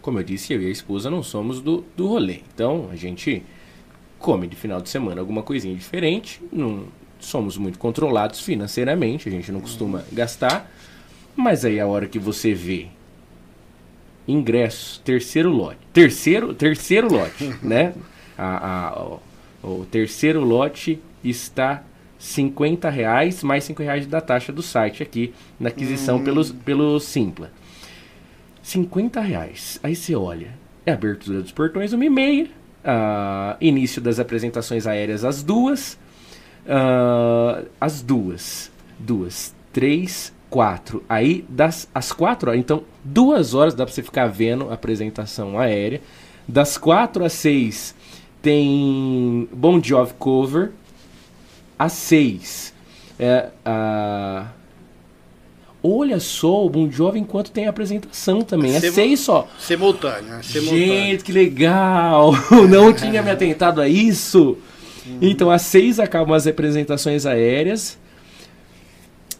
Como eu disse, eu e a esposa não somos do, do rolê. Então a gente come de final de semana alguma coisinha diferente. Não somos muito controlados financeiramente, a gente não costuma gastar. Mas aí a hora que você vê ingressos, terceiro lote. Terceiro, terceiro lote, [LAUGHS] né? A, a- o, o terceiro lote está 50 reais mais 5 reais da taxa do site aqui na aquisição pelo, pelo Simpla. 50 reais. Aí você olha, é abertura dos portões uma e meia, ah, início das apresentações aéreas às duas, ah, às duas, duas, três, quatro. Aí das às quatro horas, então duas horas dá pra você ficar vendo a apresentação aérea. Das quatro às seis tem Bon Jovi cover. Às seis é a Olha só, o Bon Jovi enquanto tem a apresentação também. É Semo- seis só. Simultâneo, né? Simultâneo. Gente, que legal! [LAUGHS] Não tinha me atentado a isso. Então, às seis acabam as apresentações aéreas.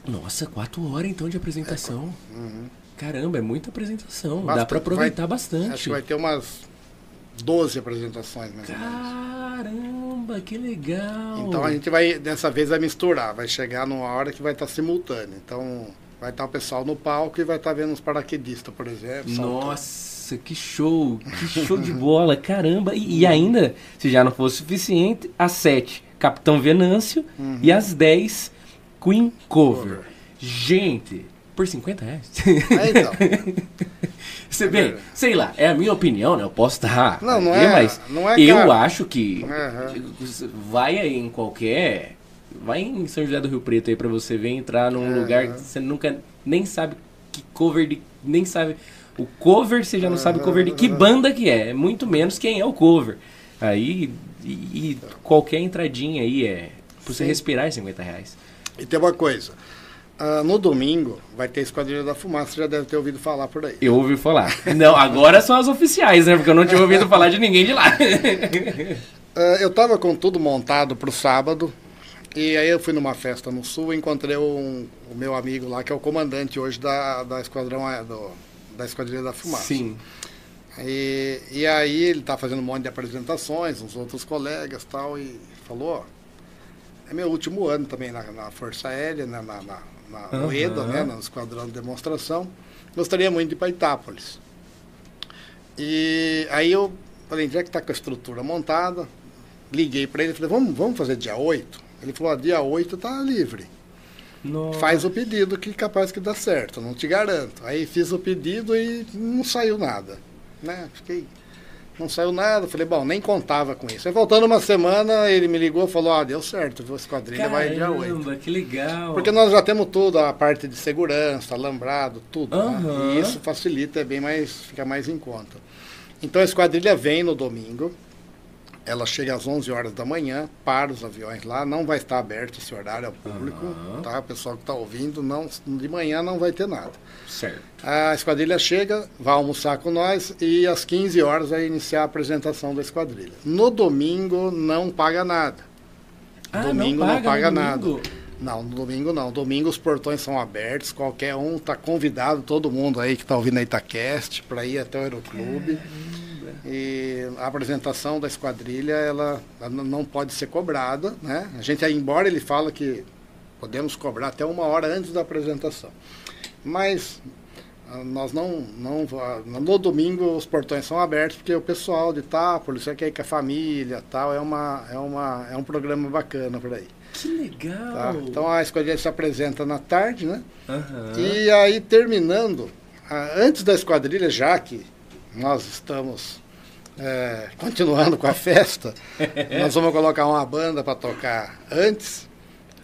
Nossa, quatro horas então de apresentação. Caramba, é muita apresentação. Dá Bastante. pra aproveitar Vai- bastante. Acho que vai ter umas 12 apresentações, mais. Caramba, que legal! Então a gente vai, dessa vez, vai misturar. Vai chegar numa hora que vai estar simultâneo. Então vai estar o pessoal no palco e vai estar vendo os paraquedistas, por exemplo. saltando. Nossa, que show! Que show de bola! [LAUGHS] Caramba! E, e ainda, se já não fosse suficiente, às 7, Capitão Venâncio e às 10, Queen Cover. Cover. Gente, por 50 reais? É, então. [LAUGHS] Você bem, sei lá, é a minha opinião, né? Eu posso estar. Não, não aqui, é- Mas não é eu caro. acho que Aham. vai aí em qualquer. Vai em São José do Rio Preto aí pra você ver entrar num Aham. lugar que você nunca nem sabe que cover de. Nem sabe. O cover você já não sabe o cover de que banda que é. É muito menos quem é o cover. Aí. E, e qualquer entradinha aí é. Pra você Sim. respirar é 50 reais. E tem uma coisa. ah, no domingo vai ter Esquadrilha da Fumaça, você já deve ter ouvido falar por aí. Eu ouvi falar. Não, agora são as oficiais, né? Porque eu não tinha ouvido falar de ninguém de lá. [LAUGHS] Ah, eu estava com tudo montado para o sábado. E aí eu fui numa festa no sul e encontrei um- o meu amigo lá, que é o comandante hoje da, da Esquadrão do- da Esquadrilha da Fumaça. Sim. E, e aí ele tá fazendo um monte de apresentações, uns outros colegas tal, e falou, ó, é meu último ano também na, na Força Aérea, né, na, na, na no EDA, né, no Esquadrão de Demonstração. Gostaria muito de ir para Itápolis. E aí eu falei, já que está com a estrutura montada, liguei para ele e falei, vamos, vamos fazer dia 8? Ele falou, ó, dia 8 tá livre. Nossa. Faz o pedido que capaz que dá certo, não te garanto. Aí fiz o pedido e não saiu nada. Né? Fiquei. Não saiu nada, falei, bom, nem contava com isso. Aí voltando uma semana, ele me ligou e falou, ah, deu certo, a esquadrilha vai dia 8. Caramba, que legal. Porque nós já temos tudo, a parte de segurança, alambrado, tudo. né? Aham. E isso facilita, é bem mais, fica mais em conta. Então a esquadrilha vem no domingo, ela chega às 11 horas da manhã, para os aviões lá, não vai estar aberto esse horário ao público, Aham. tá? O pessoal que está ouvindo, não, de manhã não vai ter nada. Certo. A esquadrilha chega, vai almoçar com nós e às 15 horas vai iniciar a apresentação da esquadrilha. No domingo não paga nada. Ah, domingo não não paga, paga no nada. Não, no domingo não. Domingo os portões são abertos, qualquer um está convidado, todo mundo aí que está ouvindo a Itacast, para ir até o Aeroclube. E a apresentação da esquadrilha, ela, ela não pode ser cobrada, né? A gente, embora ele fala que podemos cobrar até uma hora antes da apresentação. Mas ah, nós não, não no domingo os portões são abertos porque o pessoal de Itápolis, você quer ir com a família, tal, é uma é uma é um programa bacana por aí. Que legal. Tá? Então a esquadrilha se apresenta na tarde, né? Aham. E aí terminando, ah, antes da esquadrilha, já que nós estamos é, continuando com a festa, nós vamos colocar uma banda para tocar antes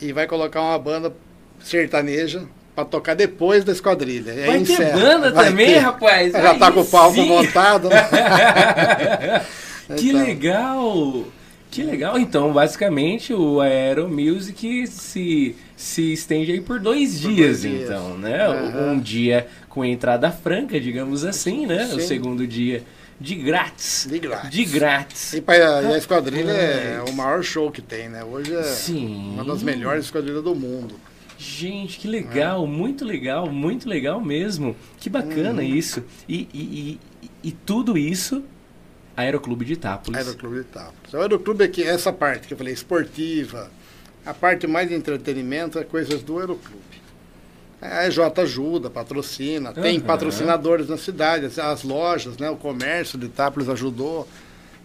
e vai colocar uma banda sertaneja para tocar depois da esquadrilha. E aí Vai ter encerra. banda Vai também, ter. rapaz? Já Aí tá com o palco sim. montado. né? [LAUGHS] que Então. legal! Que legal. Então, basicamente, o Aero Music se, se estende aí por dois Por dias, dois dias. então, né? Aham. Um dia com entrada franca, digamos assim, né? O Sim. segundo dia de grátis. De grátis. De grátis. E, pra, e a esquadrilha é Rapaz. o maior show que tem, né? Hoje é Sim. uma das melhores esquadrilhas do mundo. Gente, que legal, muito legal, muito legal mesmo. Que bacana Uhum. isso. E, e, e, e tudo isso, Aeroclube de Itápolis. Aeroclube de Itápolis. O Aeroclube é que essa parte que eu falei, esportiva, a parte mais de entretenimento é coisas do Aeroclube. A EJ ajuda, patrocina, tem Aham. patrocinadores na cidade, as, as lojas, né, o comércio de Itápolis ajudou,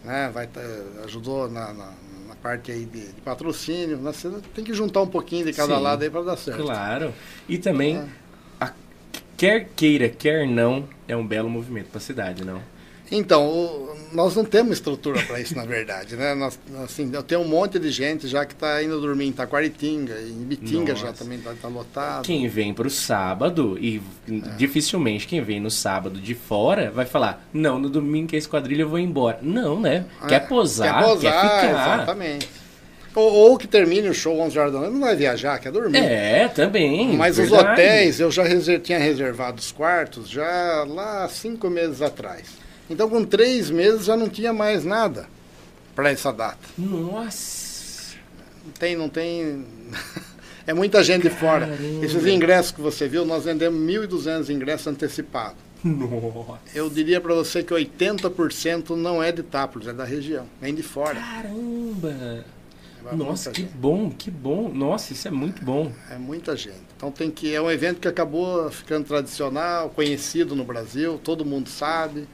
né, vai, tá- ajudou na, na- na parte aí de, de patrocínio. né, você tem que juntar um pouquinho de cada Sim, lado aí para dar certo. Claro. E também, É. a- quer queira, quer não, é um belo movimento para a cidade, não? Então, o- nós não temos estrutura para isso, na verdade, né? Nós, assim, eu tenho um monte de gente já que está indo dormir em Taquaritinga, em Bitinga já Nossa. também está lotado. Quem vem pro sábado, e É. dificilmente quem vem no sábado de fora vai falar, não, no domingo que é esquadrilha eu vou embora. Não, né? Quer É, posar, quer, posar, quer ficar. exatamente. Ou, ou que termine o show 11 horas da noite, não vai viajar, quer dormir. É, também. Mas os verdade. hotéis, eu já tinha reservado os quartos já lá cinco meses atrás. Então, com três meses já não tinha mais nada para essa data. Nossa. Não tem, não tem. [LAUGHS] é muita gente de fora. Caramba. Esses ingressos que você viu, nós vendemos 1.200 ingressos antecipados. Nossa. Eu diria para você que 80% não é de Itápolis, é da região, vem de fora. Caramba. É Nossa, que gente. bom, que bom. Nossa, isso é muito bom. É muita gente. Então tem que é um evento que acabou ficando tradicional, conhecido no Brasil, todo mundo sabe.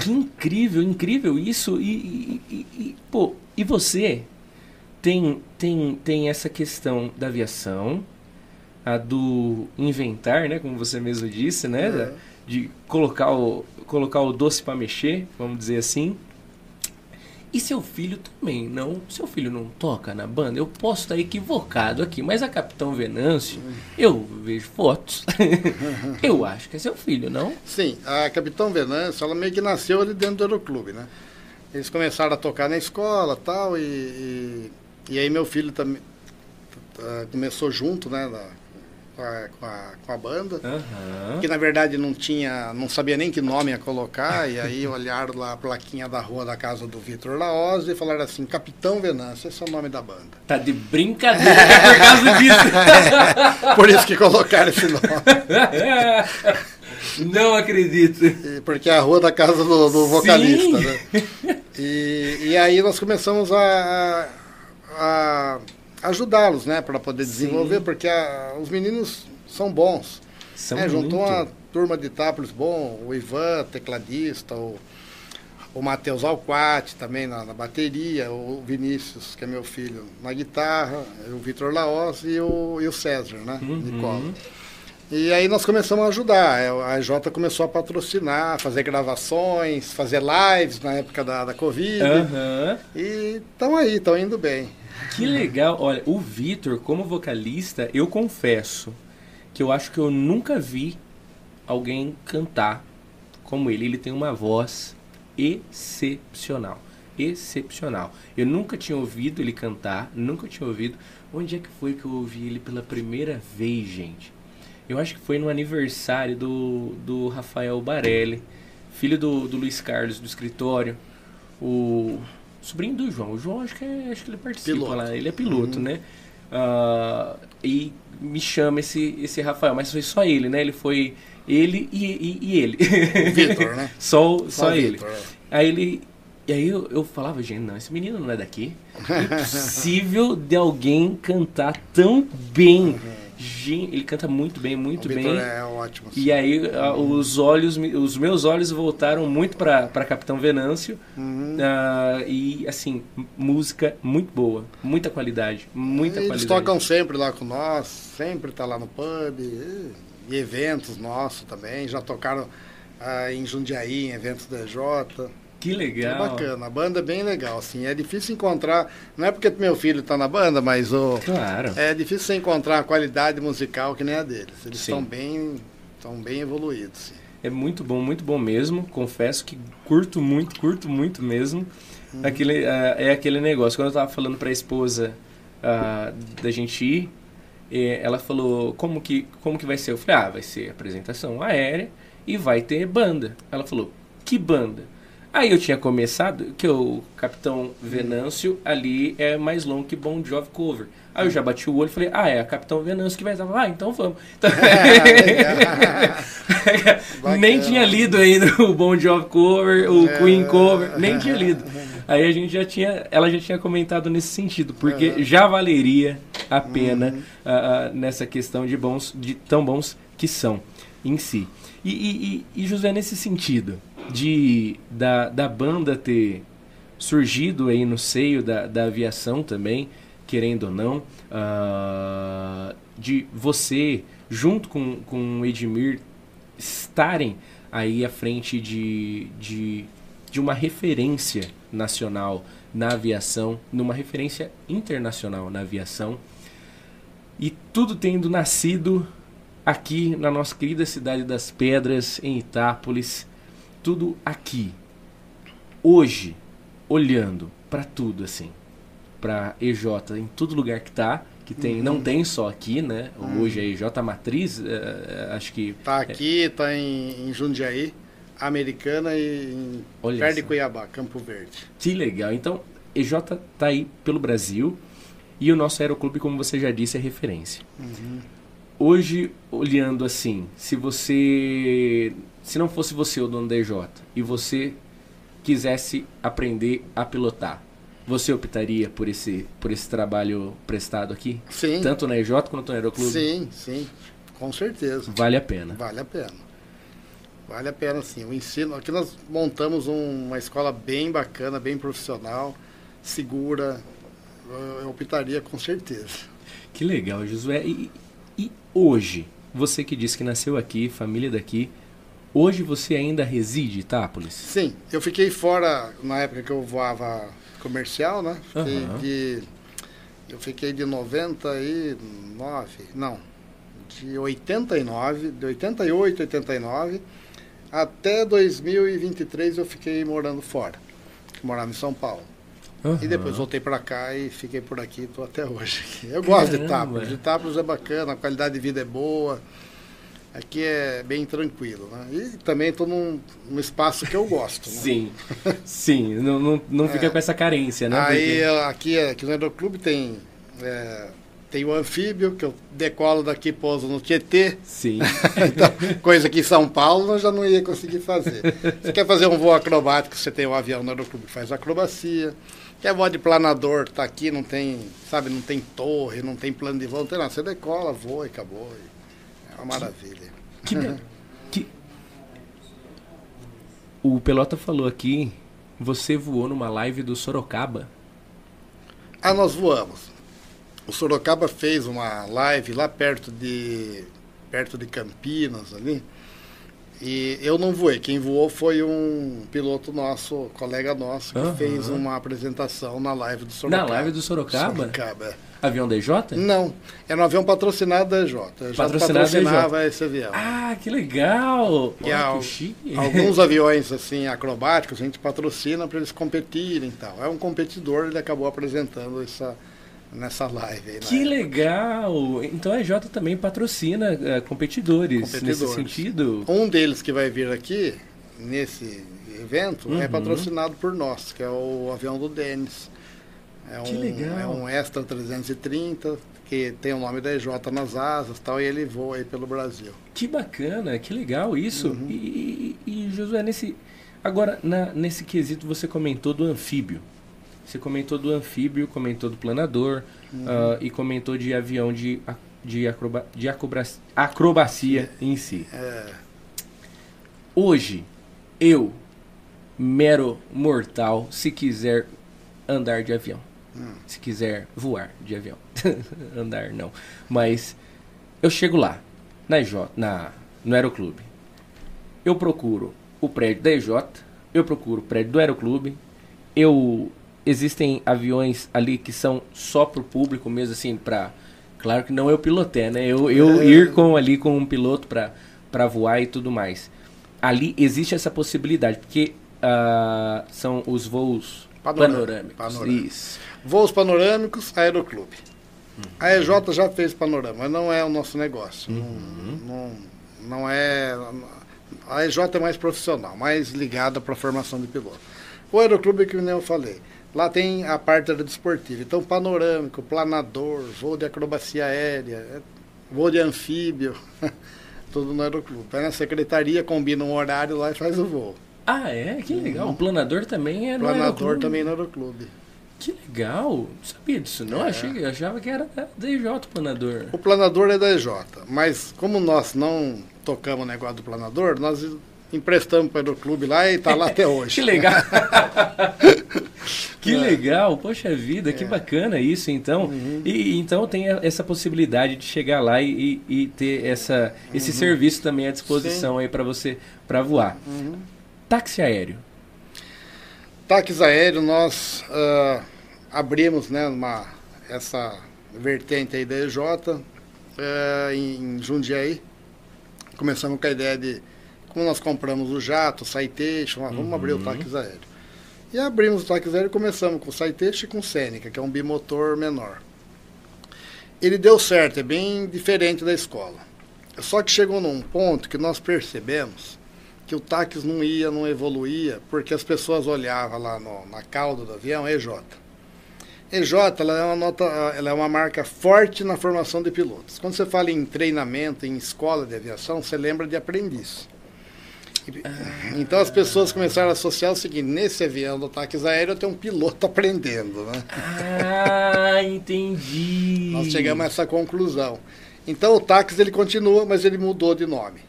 Que incrível, incrível isso. E, e- e- pô, e você tem, tem, tem essa questão da aviação, a do inventar, né? Como você mesmo disse, né? É. De colocar o, colocar o doce para mexer, vamos dizer assim. E seu filho também, não? Seu filho não toca na banda? Eu posso estar equivocado aqui, mas a Capitão Venâncio, eu vejo fotos. [LAUGHS] eu acho que é seu filho, não? Sim, a Capitão Venâncio, ela meio que nasceu ali dentro do Aeroclube, né? Eles começaram a tocar na escola tal, e, e, e aí meu filho também começou junto, né, com, a, com, a, com a banda. Aham. Que na verdade não tinha, não sabia nem que nome ia colocar, e aí [LAUGHS] olharam lá a plaquinha da rua da casa do Vitor Laoz e falaram assim, Capitão Venâncio, esse é o nome da banda. Tá de brincadeira é por causa disso. [LAUGHS] Por isso que colocaram esse nome. [LAUGHS] Não acredito. Porque é a rua da casa do, do vocalista, né? E, e aí nós começamos a, a ajudá-los, né? Para poder desenvolver, Sim. porque a, os meninos são bons. São é, juntou uma turma de Itápolis bom, o Ivan, tecladista, o o Matheus Alquati também na, na, bateria, o Vinícius, que é meu filho, na guitarra, o Vitor Laos e o, e o César, né? Uhum. Nicola. E aí nós começamos a ajudar. É, a Jota começou a patrocinar, fazer gravações, fazer lives na época da, da Covid. Uhum. E estão aí, estão indo bem. Que legal. Olha, o Vitor, como vocalista, eu confesso que eu acho que eu nunca vi alguém cantar como ele. Ele tem uma voz excepcional. Excepcional. Eu nunca tinha ouvido ele cantar, nunca tinha ouvido. Onde é que foi que eu ouvi ele pela primeira vez, gente? Eu acho que foi no aniversário do, do Rafael Barelli, filho do, do Luiz Carlos, do escritório. O sobrinho do João. O João acho que, é, acho que ele participa piloto. lá. Ele é piloto, uhum. né? Uh, e me chama esse, esse Rafael, mas foi só ele, né? Ele foi ele e, e, e ele. Vitor, né? [LAUGHS] só, só, só ele. Victor, é. Aí ele. E aí eu, eu falava, gente, não, esse menino não é daqui. É [LAUGHS] impossível de alguém cantar tão bem. Uhum. Gente, ele canta muito bem, muito o bem. é ótimo. Sim. E aí uhum. os olhos, os meus olhos voltaram muito para Capitão Venâncio. Uhum. Uh, e assim, música muito boa, muita qualidade, muita Eles qualidade. Eles tocam sempre lá com nós, sempre tá lá no pub e eventos nossos também. Já tocaram ah, em Jundiaí, em eventos da J. Que legal. É bacana, a banda é bem legal, assim. É difícil encontrar, não é porque meu filho está na banda, mas o claro. é difícil você encontrar a qualidade musical que nem a deles. Eles estão bem, estão bem evoluídos. Sim. É muito bom, muito bom mesmo. Confesso que curto muito, curto muito mesmo. Uhum. Aquele, uh, é aquele negócio. Quando eu estava falando para a esposa uh, da gente ir, ela falou, como que, como que vai ser? Eu falei, ah, vai ser apresentação aérea e vai ter banda. Ela falou, que banda? Aí eu tinha começado, que o Capitão Venâncio ali é mais longo que Bon Jovi Cover. Aí eu já bati o olho e falei, ah, é a Capitão Venâncio que vai estar. Ah, então vamos. Então... [LAUGHS] [LAUGHS] nem tinha lido ainda o Bon Jovi Cover, o é. Queen Cover, nem tinha lido. Aí a gente já tinha, ela já tinha comentado nesse sentido, porque uhum. já valeria a pena uhum. uh, uh, nessa questão de bons, de tão bons que são em si. E, e, e, José, nesse sentido, de da, da banda ter surgido aí no seio da, da aviação também, querendo ou não, uh, de você, junto com, com o Edmir, estarem aí à frente de, de, de uma referência nacional na aviação, numa referência internacional na aviação, e tudo tendo nascido aqui na nossa querida cidade das Pedras, em Itápolis. Tudo aqui. Hoje, olhando para tudo assim, para EJ em todo lugar que tá, que tem, uhum. não tem só aqui, né? Uhum. Hoje a EJ Matriz, é, acho que tá aqui, é... tá em, em Jundiaí, Americana e em Olha perto de Cuiabá, Campo Verde. Que legal. Então, EJ tá aí pelo Brasil e o nosso aeroclube, como você já disse, é referência. Uhum hoje, olhando assim, se você. Se não fosse você o dono da EJ e você quisesse aprender a pilotar, você optaria por esse, por esse trabalho prestado aqui? Sim. Tanto na EJ quanto no Aeroclube? Sim, sim. Com certeza. Vale a pena. Vale a pena. Vale a pena, sim. O ensino. Aqui nós montamos um, uma escola bem bacana, bem profissional, segura. Eu optaria com certeza. Que legal, Josué. E, e hoje, você que disse que nasceu aqui, família daqui, hoje você ainda reside em Itápolis? Sim, eu fiquei fora na época que eu voava comercial, né? Fiquei uhum. de, eu fiquei de 99, não, de 89, de 88, 89, até 2023 eu fiquei morando fora, morava em São Paulo. Uhum. E depois voltei para cá e fiquei por aqui, estou até hoje. Eu gosto Caramba. de Itápolis. Itápolis é bacana, a qualidade de vida é boa. Aqui é bem tranquilo, né? E também estou num, num, espaço que eu gosto. Né? Sim, sim, não, não, não fica é. com essa carência, né? Aí Porque... aqui, aqui no Aeroclube tem, é, tem o anfíbio, que eu decolo daqui e pouso no Tietê. Sim. [LAUGHS] então, coisa que em São Paulo nós já não ia conseguir fazer. Você quer fazer um voo acrobático, você tem um avião no aeroclube que faz acrobacia. Quer voar de planador, tá aqui, não tem, sabe, não tem torre, não tem plano de voo, não tem nada. Você decola, voa e acabou. É uma maravilha. Que, [LAUGHS] que... O Pelota falou aqui, você voou numa live do Sorocaba. Ah, nós voamos. O Sorocaba fez uma live lá perto de perto de Campinas ali. E eu não voei, quem voou foi um piloto nosso, colega nosso, que uhum. fez uma apresentação na live do Sorocaba. Na live do Sorocaba? Sorocaba. É. Avião da EJ? Não, era um avião patrocinado da EJ. Patrocinado patrocinava da esse avião. Ah, que legal! E Olha, que alguns aviões assim acrobáticos a gente patrocina para eles competirem e tal. É um competidor, ele acabou apresentando essa nessa live. Aí, que legal! Então a EJ também patrocina uh, competidores, competidores, nesse sentido. Um deles que vai vir aqui, nesse evento, é uhum. é patrocinado por nós, que é o avião do Denis. É que um, legal! É um Extra 330, que tem o nome da EJ nas asas tal, e ele voa aí pelo Brasil. Que bacana, que legal isso. Uhum. E, e, e, Josué, nesse, agora, na, nesse quesito você comentou do anfíbio. Você comentou do anfíbio, comentou do planador uhum. uh, e comentou de avião de, de, acroba, de acrobacia, acrobacia em si. É. Hoje, eu, mero mortal, se quiser andar de avião, hum. se quiser voar de avião, [LAUGHS] andar não, mas eu chego lá, na EJ, na, no Aeroclube, eu procuro o prédio da EJ, eu procuro o prédio do Aeroclube, eu existem aviões ali que são só para o público mesmo, assim, para... Claro que não eu pilotei, né? Eu, eu é. ir com ali com um piloto para voar e tudo mais. Ali existe essa possibilidade, porque uh, são os voos panorâmicos. panorâmicos. Isso. Voos panorâmicos, Aeroclube. Uhum. A EJ já fez panorama, mas não é o nosso negócio. Uhum. Não, não, não é... A EJ é mais profissional, mais ligada para a formação de piloto. O Aeroclube, que nem eu falei, Lá tem a parte da desportiva. Então, panorâmico, planador, voo de acrobacia aérea, é, voo de anfíbio, [LAUGHS] tudo no aeroclube. Vai na secretaria, combina um horário lá e faz o voo. Ah, é? Que legal. Uhum. O planador também é no planador aeroclube. também no aeroclube. Que legal. Não sabia disso, não? É. Achei, achava que era da EJ o planador. O planador é da EJ, mas como nós não tocamos o negócio do planador, nós emprestamos para o clube lá e está lá até [LAUGHS] hoje. que legal. [LAUGHS] que é. legal, poxa vida, que é. bacana isso então. Uhum. E então tem essa possibilidade de chegar lá e, e ter essa, esse uhum. serviço também à disposição Sim. aí para você para voar. Uhum. Táxi aéreo. Táxi aéreo nós uh, abrimos, né, uma essa vertente aí da EJ uh, em Jundiaí. Começamos com a ideia de como nós compramos o jato, o Citation, vamos uhum. abrir o táxi aéreo. E abrimos o táxi aéreo e começamos com o Citation e com o Seneca, que é um bimotor menor. Ele deu certo, é bem diferente da escola. Só que chegou num ponto que nós percebemos que o táxi não ia, não evoluía, porque as pessoas olhavam lá no, na cauda do avião, EJ. EJ ela é, uma nota, ela é uma marca forte na formação de pilotos. Quando você fala em treinamento, em escola de aviação, você lembra de aprendiz. Então as pessoas começaram a associar o seguinte: nesse avião do táxi aéreo tem um piloto [LAUGHS] aprendendo, né? Ah, entendi. Nós chegamos a essa conclusão. Então o táxi ele continua, mas ele mudou de nome.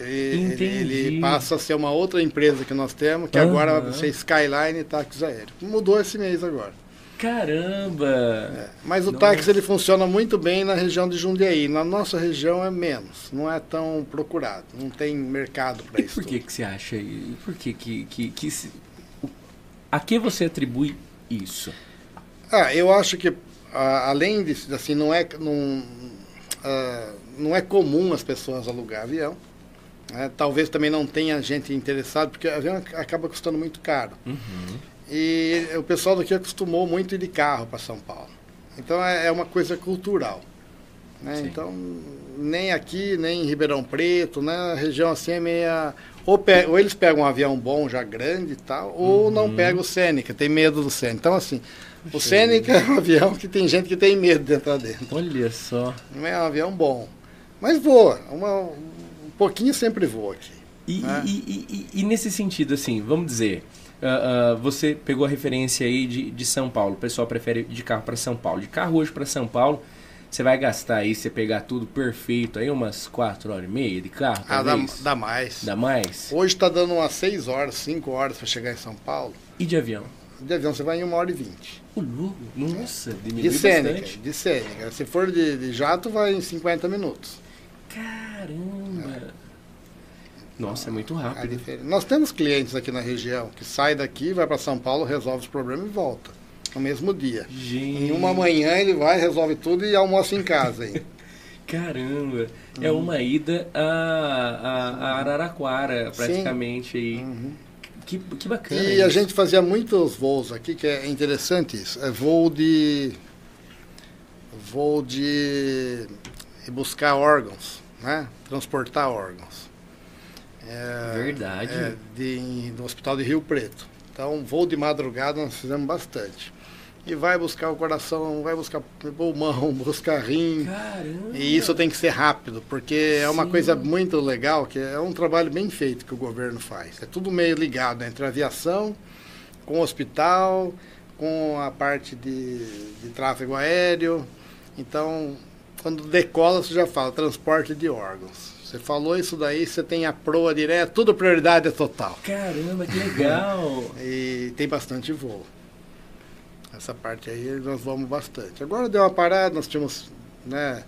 Ele, ele, ele, passa a ser uma outra empresa que nós temos, que agora vai ser Skyline Táxi Aéreo. Mudou esse mês agora. Caramba! É, mas o Nossa. táxi ele funciona muito bem na região de Jundiaí. Na nossa região é menos, não é tão procurado, não tem mercado para isso. Por que, que você acha? Por que que, que, que se, a que você atribui isso? Ah, eu acho que além disso, assim, não é não, uh, não é comum as pessoas alugar avião. Né? Talvez também não tenha gente interessada, porque avião acaba custando muito caro. Uhum. E o pessoal daqui acostumou muito ir de carro para São Paulo. Então é, é, uma coisa cultural. Né? Então, nem aqui, nem em Ribeirão Preto, né? a região assim é meia. ou, pe ou, eles pegam um avião bom, já grande e tal, ou uhum. não pegam o Seneca, tem medo do Seneca. Então, assim, o Seneca é um avião que tem gente que tem medo de entrar dentro. Olha só. Não é um avião bom. Mas voa. Uma, um pouquinho sempre voa aqui. E, né? e, e, e, nesse sentido, assim, vamos dizer, uh, uh, você pegou a referência aí de, de São Paulo, o pessoal prefere de carro para São Paulo. De carro hoje para São Paulo, você vai gastar aí, você pegar tudo perfeito, aí umas 4 horas e meia de carro, Ah, dá, dá, mais. Dá mais? Hoje está dando umas 6 horas, 5 horas para chegar em São Paulo. E de avião? De avião você vai em 1 hora e 20. O louco, nossa, diminui de Sêneca, bastante. De Sêneca. Se for de, de, jato, vai em 50 minutos. Caramba! É. Nossa, é muito rápido. É Nós temos clientes aqui na região que sai daqui, vai para São Paulo, resolve os problemas e volta no mesmo dia. Gente. Em uma manhã ele vai, resolve tudo e almoça em casa. Hein? [LAUGHS] Caramba! É uhum. uma ida a, a, a Araraquara, praticamente. Sim. Aí. Uhum. Que, que bacana. E isso. a gente fazia muitos voos aqui, que é interessante isso. É voo de. voo de buscar órgãos, né? Transportar órgãos. É, Verdade. É, de, do Hospital de Rio Preto. Então, voo de madrugada nós fizemos bastante e vai buscar o coração, vai buscar pulmão, [LAUGHS] buscar rim. Caramba. E isso tem que ser rápido, porque é uma coisa muito legal, que é um trabalho bem feito que o governo faz. É tudo meio ligado entre a aviação, com o hospital, com a parte de, de tráfego aéreo. Então, quando decola, você já fala transporte de órgãos. Você falou isso daí, você tem a proa direto, tudo prioridade total. Caramba, que legal! [LAUGHS] e tem bastante voo. Essa parte aí nós vamos bastante. Agora deu uma parada, nós tínhamos, né,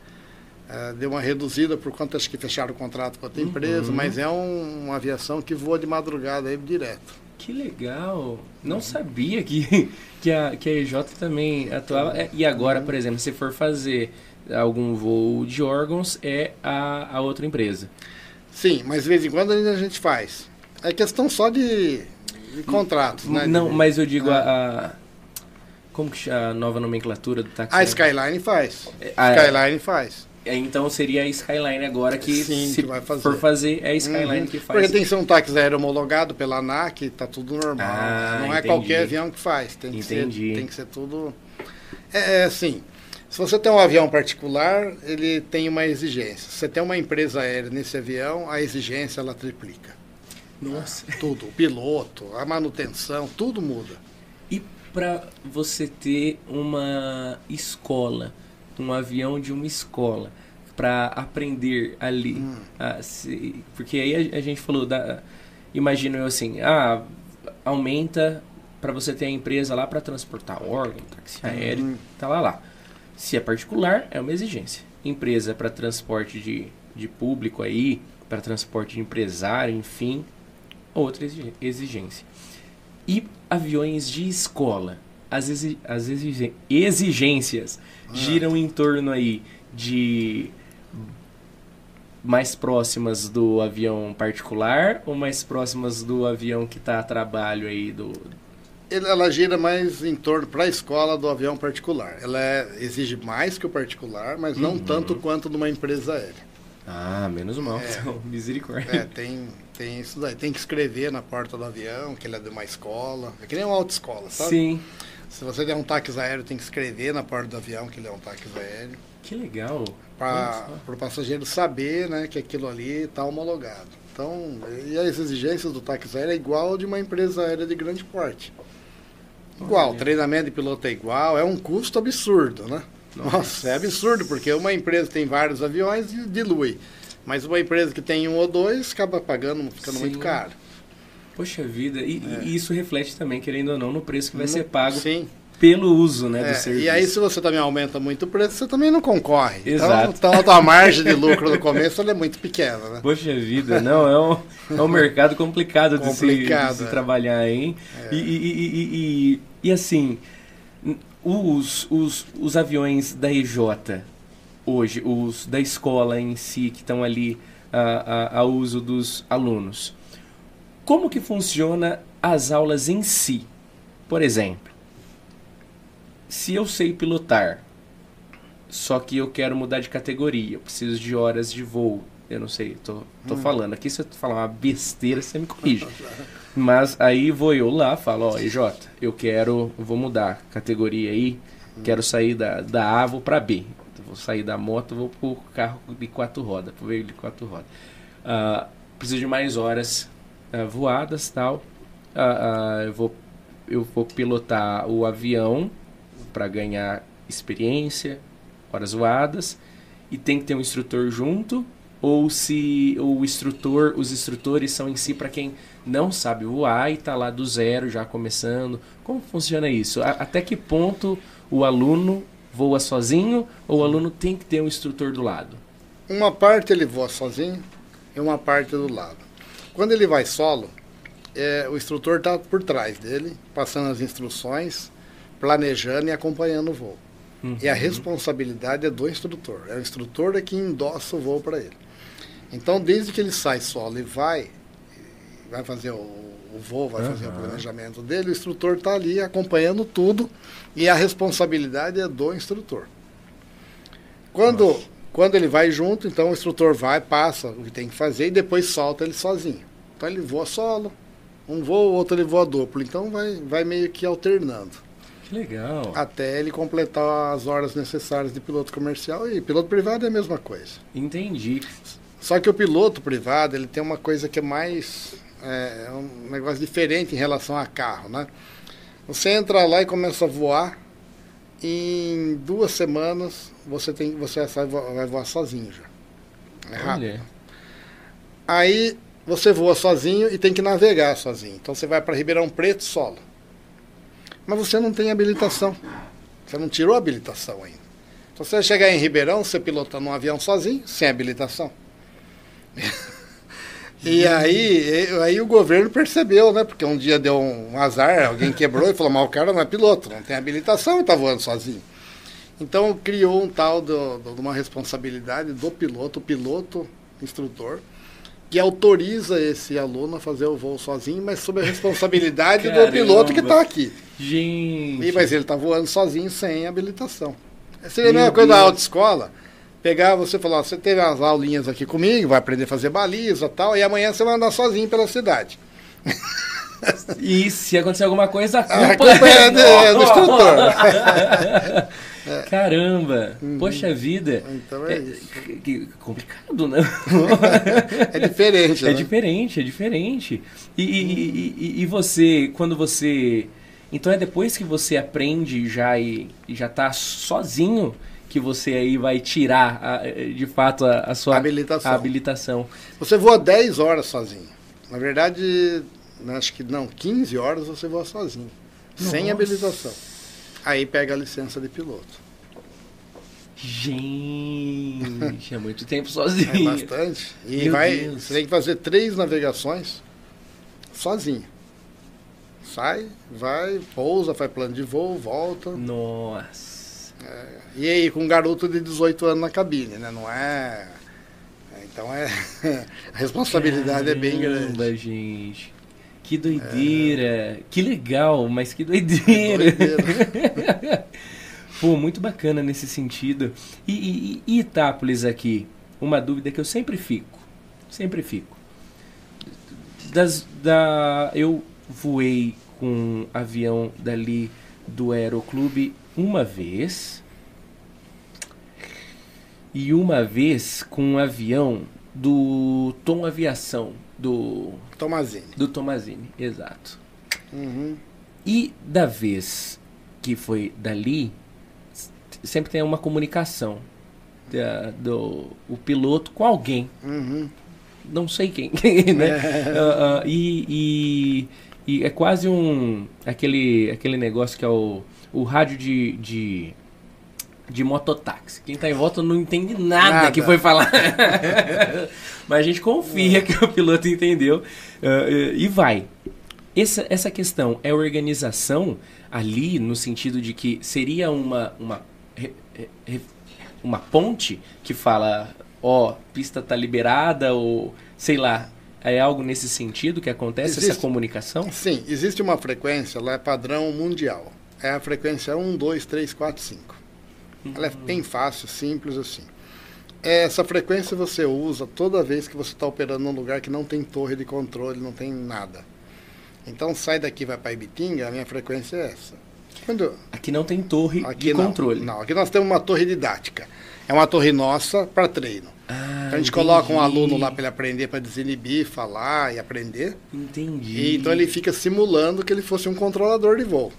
é, deu uma reduzida por conta acho que fecharam o contrato com outra uhum. empresa, mas é um, uma aviação que voa de madrugada aí direto. Que legal! Não sabia que, [LAUGHS] que, a, que a EJ também atuava. É, e agora, uhum. por exemplo, se for fazer algum voo de órgãos, é a, a outra empresa. Sim, mas de vez em quando a gente faz. É questão só de, de contratos, né? Não, mas eu digo, a, a como que a nova nomenclatura do táxi? A Skyline faz. É, a Skyline faz. É, então seria a Skyline agora que Sim, se que vai fazer. for fazer é a Skyline uhum. que faz. Porque tem que ser um táxi aéreo homologado pela ANAC, tá tudo normal. Ah, Não é entendi. é qualquer avião que faz. Tem que, entendi. ser, tem que ser tudo. É, é assim. Se você tem um avião particular, ele tem uma exigência. Se você tem uma empresa aérea nesse avião, a exigência ela triplica. Nossa. Tudo. O piloto, a manutenção, tudo muda para você ter uma escola, um avião de uma escola, para aprender ali? Hum. Se, porque aí a, a, gente falou da. Imagino eu assim, ah, aumenta para você ter a empresa lá para transportar órgão, táxi aéreo, hum. tá lá lá. Se é particular, é uma exigência. Empresa para transporte de, de público aí, para transporte de empresário, enfim, outra exigência. E aviões de escola. As, exi as exigências ah. giram em torno aí de mais próximas do avião particular ou mais próximas do avião que está a trabalho aí do ela gira mais em torno para a escola do avião particular. Ela é, exige mais que o particular, mas não uhum. tanto quanto de uma empresa aérea. Ah, menos mal. É, então, [LAUGHS] misericórdia. É, tem, tem isso daí. Tem que escrever na porta do avião que ele é de uma escola. É que nem uma autoescola, sabe? Sim. Se você der um táxi aéreo, tem que escrever na porta do avião que ele é um táxi aéreo. Que legal. Para o passageiro saber né, que aquilo ali está homologado. Então, e as exigências do táxi aéreo é igual de uma empresa aérea de grande porte. Igual, treinamento de piloto é igual, é um custo absurdo, né? Nossa. Nossa, é absurdo, porque uma empresa tem vários aviões e dilui. Mas uma empresa que tem um ou dois acaba pagando, ficando Sim. muito caro. Poxa vida, e, é. e, isso reflete também, querendo ou não, no preço que vai no, ser pago sim. pelo uso né, é, do serviço. E aí, se você também aumenta muito o preço, você também não concorre. Então, Exato. Então, então a tua margem de lucro no começo é muito pequena. Né? Poxa vida, não, é um, é um mercado complicado, complicado de se, de se é. trabalhar, hein? É. E, e, e, e, assim, os, os, os aviões da EJ hoje, os da escola em si, que estão ali a, a, a uso dos alunos, como que funciona as aulas em si? Por exemplo, se eu sei pilotar, só que eu quero mudar de categoria, eu preciso de horas de voo, Eu não sei, tô, tô hum. falando. Aqui se eu falar uma besteira, você me corrige. [LAUGHS] Mas aí vou eu lá, falo, ó, EJ, eu quero, vou mudar categoria aí, quero sair da, da A, vou pra B. Vou sair da moto, vou pro carro de quatro rodas, pro veículo de quatro rodas. Uh, preciso de mais horas uh, voadas tal. Uh, eu, vou, eu vou pilotar o avião para ganhar experiência, horas voadas, e tem que ter um instrutor junto, ou se o instrutor, os instrutores são em si para quem não sabe voar e está lá do zero já começando. Como funciona isso? A, até que ponto o aluno voa sozinho ou o aluno tem que ter um instrutor do lado? Uma parte ele voa sozinho e uma parte do lado. Quando ele vai solo, é, o instrutor está por trás dele, passando as instruções, planejando e acompanhando o voo. Uhum. E a responsabilidade é do instrutor. É o instrutor é que endossa o voo para ele. Então, desde que ele sai solo e vai, vai fazer o, o voo, vai uhum. fazer o planejamento dele, o instrutor está ali acompanhando tudo e a responsabilidade é do instrutor. Quando, quando ele vai junto, então o instrutor vai, passa o que tem que fazer e depois solta ele sozinho. Então ele voa solo, um voa, o outro ele voa duplo. Então vai, vai meio que alternando. Que legal. Até ele completar as horas necessárias de piloto comercial e piloto privado é a mesma coisa. Entendi. Só que o piloto privado ele tem uma coisa que é mais é, é um negócio diferente em relação a carro, né? Você entra lá e começa a voar. em duas semanas você tem você vai voar sozinho já. É rápido. Olha. Aí você voa sozinho e tem que navegar sozinho. Então você vai para Ribeirão Preto solo. Mas você não tem habilitação. Você não tirou a habilitação ainda. Então você vai chegar em Ribeirão, você pilotando um avião sozinho, sem habilitação. [LAUGHS] E aí, aí o governo percebeu, né? Porque um dia deu um azar, alguém quebrou e falou, mas o cara não é piloto, não tem habilitação e está voando sozinho. Então criou um tal de uma responsabilidade do piloto, piloto instrutor, que autoriza esse aluno a fazer o voo sozinho, mas sob a responsabilidade do piloto que está aqui. Gente. E, mas ele está voando sozinho sem habilitação. Seria a mesma coisa da autoescola pegar você falar, você teve as aulinhas aqui comigo, vai aprender a fazer baliza tal, e amanhã você vai andar sozinho pela cidade. E se acontecer alguma coisa, a culpa, a [LAUGHS] culpa é, do, é do instrutor. [LAUGHS] Caramba! Uhum. Poxa vida! Então é, é isso. Complicado, né? [LAUGHS] é diferente. É né? diferente, é diferente. E, e, e, e, você, quando você. Então é depois que você aprende já e, e já está sozinho que você aí vai tirar, a, de fato, a, a sua habilitação. A habilitação. Você voa 10 horas sozinho. Na verdade, acho que não, 15 horas você voa sozinho. Nossa. Sem habilitação. Aí pega a licença de piloto. Gente, é muito tempo [LAUGHS] sozinho. É bastante. E Meu vai, Deus. você tem que fazer três navegações sozinho. Sai, vai, pousa, faz plano de voo, volta. Nossa. É, e aí, com um garoto de 18 anos na cabine, né? Não é. é então é. [LAUGHS] a responsabilidade Caramba, é bem grande. gente. Que doideira. É... Que legal, mas que doideira. [LAUGHS] É doideira. [LAUGHS] Pô, muito bacana nesse sentido. E, e, e Itápolis aqui? Uma dúvida que eu sempre fico. Sempre fico. Das, da, eu voei com um avião dali do Aeroclube uma vez e uma vez com um avião do Tom Aviação, do Tomazini. Do Tomazini, exato. Uhum. E da vez que foi dali, sempre tem uma comunicação da, do o piloto com alguém. Uhum. Não sei quem, [LAUGHS] né? É. Uh, uh, e, e, e, é quase um aquele aquele negócio que é o o rádio de, de, de mototáxi. Quem está em volta não entende nada, nada. que foi falar. [LAUGHS] Mas a gente confia que o piloto entendeu uh, e vai. Essa, essa questão é organização ali no sentido de que seria uma, uma, uma ponte que fala, ó, oh, pista tá liberada ou sei lá, é algo nesse sentido que acontece existe, essa comunicação? Sim, existe uma frequência lá é padrão mundial é a frequência 1, 2, 3, 4, 5. Ela é bem fácil, simples assim. Essa frequência você usa toda vez que você está operando num lugar que não tem torre de controle, não tem nada. Então sai daqui vai para Ibitinga, a minha frequência é essa. Quando, aqui não tem torre aqui de não, controle. Não, aqui nós temos uma torre didática. É uma torre nossa para treino. Ah, então a gente entendi. coloca um aluno lá para ele aprender, para desinibir, falar e aprender. Entendi. E, então ele fica simulando que ele fosse um controlador de voo.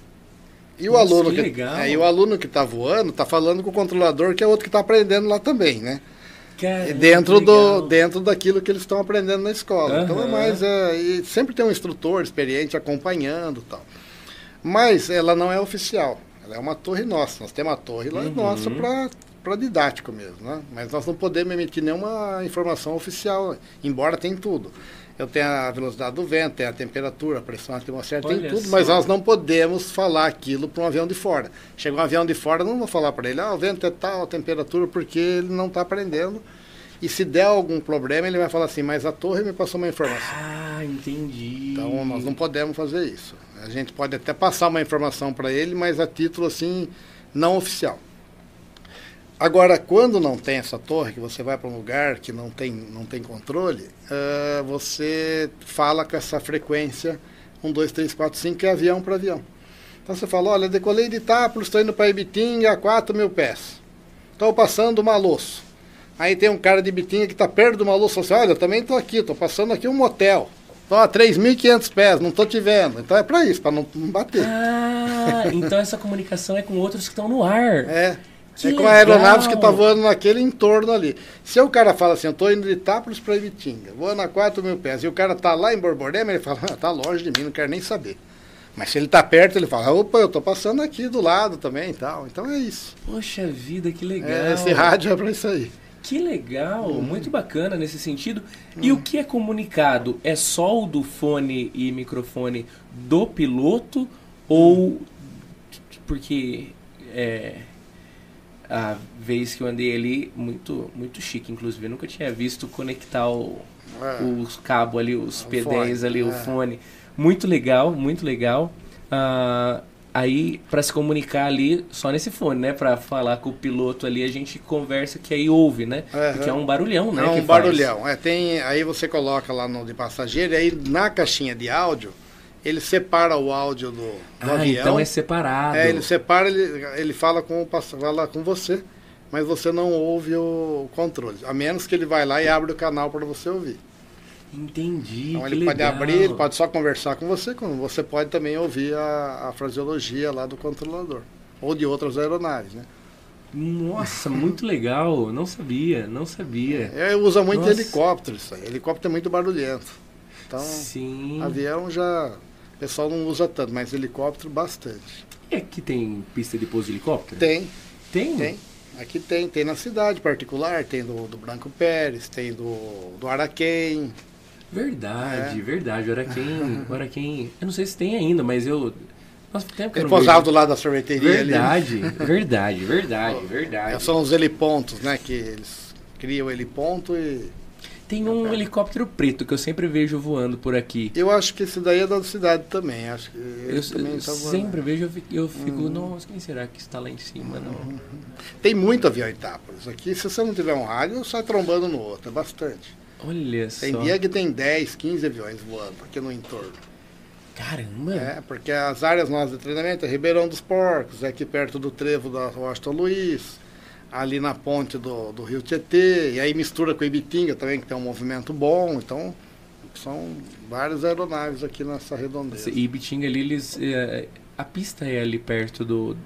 E o Nossa, aluno que que, é, e o aluno que está voando está falando com o controlador que é outro que está aprendendo lá também, né? Caramba, dentro do dentro daquilo que eles estão aprendendo na escola. Então é mais é, e sempre tem um instrutor experiente acompanhando, tal. Mas ela não é oficial. Ela é uma torre nossa. Nós temos uma torre lá Uhum. nossa para para didático mesmo, né? Mas nós não podemos emitir nenhuma informação oficial, embora tem tudo. Eu tenho a velocidade do vento, tenho a temperatura, a pressão atmosférica, tem tudo, só. mas nós não podemos falar aquilo para um avião de fora. Chega um avião de fora, não vou falar para ele, ah, o vento é tal, a temperatura, porque ele não está aprendendo. E se der algum problema, ele vai falar assim, mas a torre me passou uma informação. Ah, entendi. Então nós não podemos fazer isso. A gente pode até passar uma informação para ele, mas a título assim não oficial. Agora, quando não tem essa torre, que você vai para um lugar que não tem, não tem controle, ah, você fala com essa frequência 1, 2, 3, 4, 5, que é avião para avião. Então você fala, olha, decolei de Itápolis, estou indo para Ibitinga a 4 mil pés. Estou passando o Malosso. Aí tem um cara de Ibitinga que está perto do Malosso, fala assim, olha, eu também estou aqui, estou passando aqui um motel. Estou a 3.500 pés, não estou te vendo. Então é para isso, para não, não bater. Ah, então essa comunicação é com outros que estão no ar. É. Que é com legal. aeronaves que tá voando naquele entorno ali. Se o cara fala assim, eu tô indo de Itápolis para Ibitinga, voando a 4 mil pés, e o cara tá lá em Borborema, ele fala, ah, tá longe de mim, não quero nem saber. Mas se ele tá perto, ele fala, opa, eu tô passando aqui do lado também e tal. Então é isso. Poxa vida, que legal. É, esse rádio é para isso aí. Que legal, muito bacana nesse sentido. E o que é comunicado? É só o do fone e microfone do piloto ou porque é, a vez que eu andei ali muito muito chique, inclusive eu nunca tinha visto conectar o, É. os cabos ali, os O P10 fone, ali, o é. fone. Muito legal, muito legal. Ah, aí, para se comunicar ali, só nesse fone, né? Para falar com o piloto ali, a gente conversa que aí ouve, né? Aham. Porque é um barulhão, né? É um faz. barulhão. É, tem, aí você coloca lá no de passageiro, aí na caixinha de áudio, ele separa o áudio do, do Ah, avião. então é separado. É, ele separa, ele, ele fala com fala com você, mas você não ouve o controle. A menos que ele vai lá e abre o canal para você ouvir. Entendi. Então ele pode legal. abrir, ele pode só conversar com você, como você pode também ouvir a, a fraseologia lá do controlador. Ou de outras aeronaves, né? Nossa, muito legal. Não sabia, não sabia. É, usa muito Nossa. helicóptero isso aí. Helicóptero é muito barulhento. Então, Sim. avião já. O pessoal não usa tanto, mas helicóptero bastante. E aqui tem pista de pouso de helicóptero? Tem, Tem? tem. Aqui tem, tem na cidade particular, tem do, do Branco Pérez, tem do, do Araquém. Verdade, É. verdade. O Araquém, o [LAUGHS] Araquém, eu não sei se tem ainda, mas eu... Nossa, tempo que eu Ele posava do lado da sorveteria ali. Verdade, verdade, verdade, É, verdade. são os helipontos, né? Que eles criam o heliponto e. Tem um helicóptero preto que eu sempre vejo voando por aqui. Eu acho que esse daí é da cidade também. Acho que Eu, também eu tá sempre vejo, eu fico, eu fico Uhum. nossa, quem será que está lá em cima? Não. Tem muito avião Itápolis. Aqui, se você não tiver um rádio, sai trombando no outro. É bastante. Olha Tem só. dia que tem 10, 15 aviões voando aqui no entorno. Caramba! É, porque as áreas nossas de treinamento é Ribeirão dos Porcos, é aqui perto do trevo da Washington Luiz, ali na ponte do, do Rio Tietê, e aí mistura com Ibitinga também, que tem um movimento bom, então são várias aeronaves aqui nessa redondeza. E Bitinga ali, eles. é, a pista é ali perto do.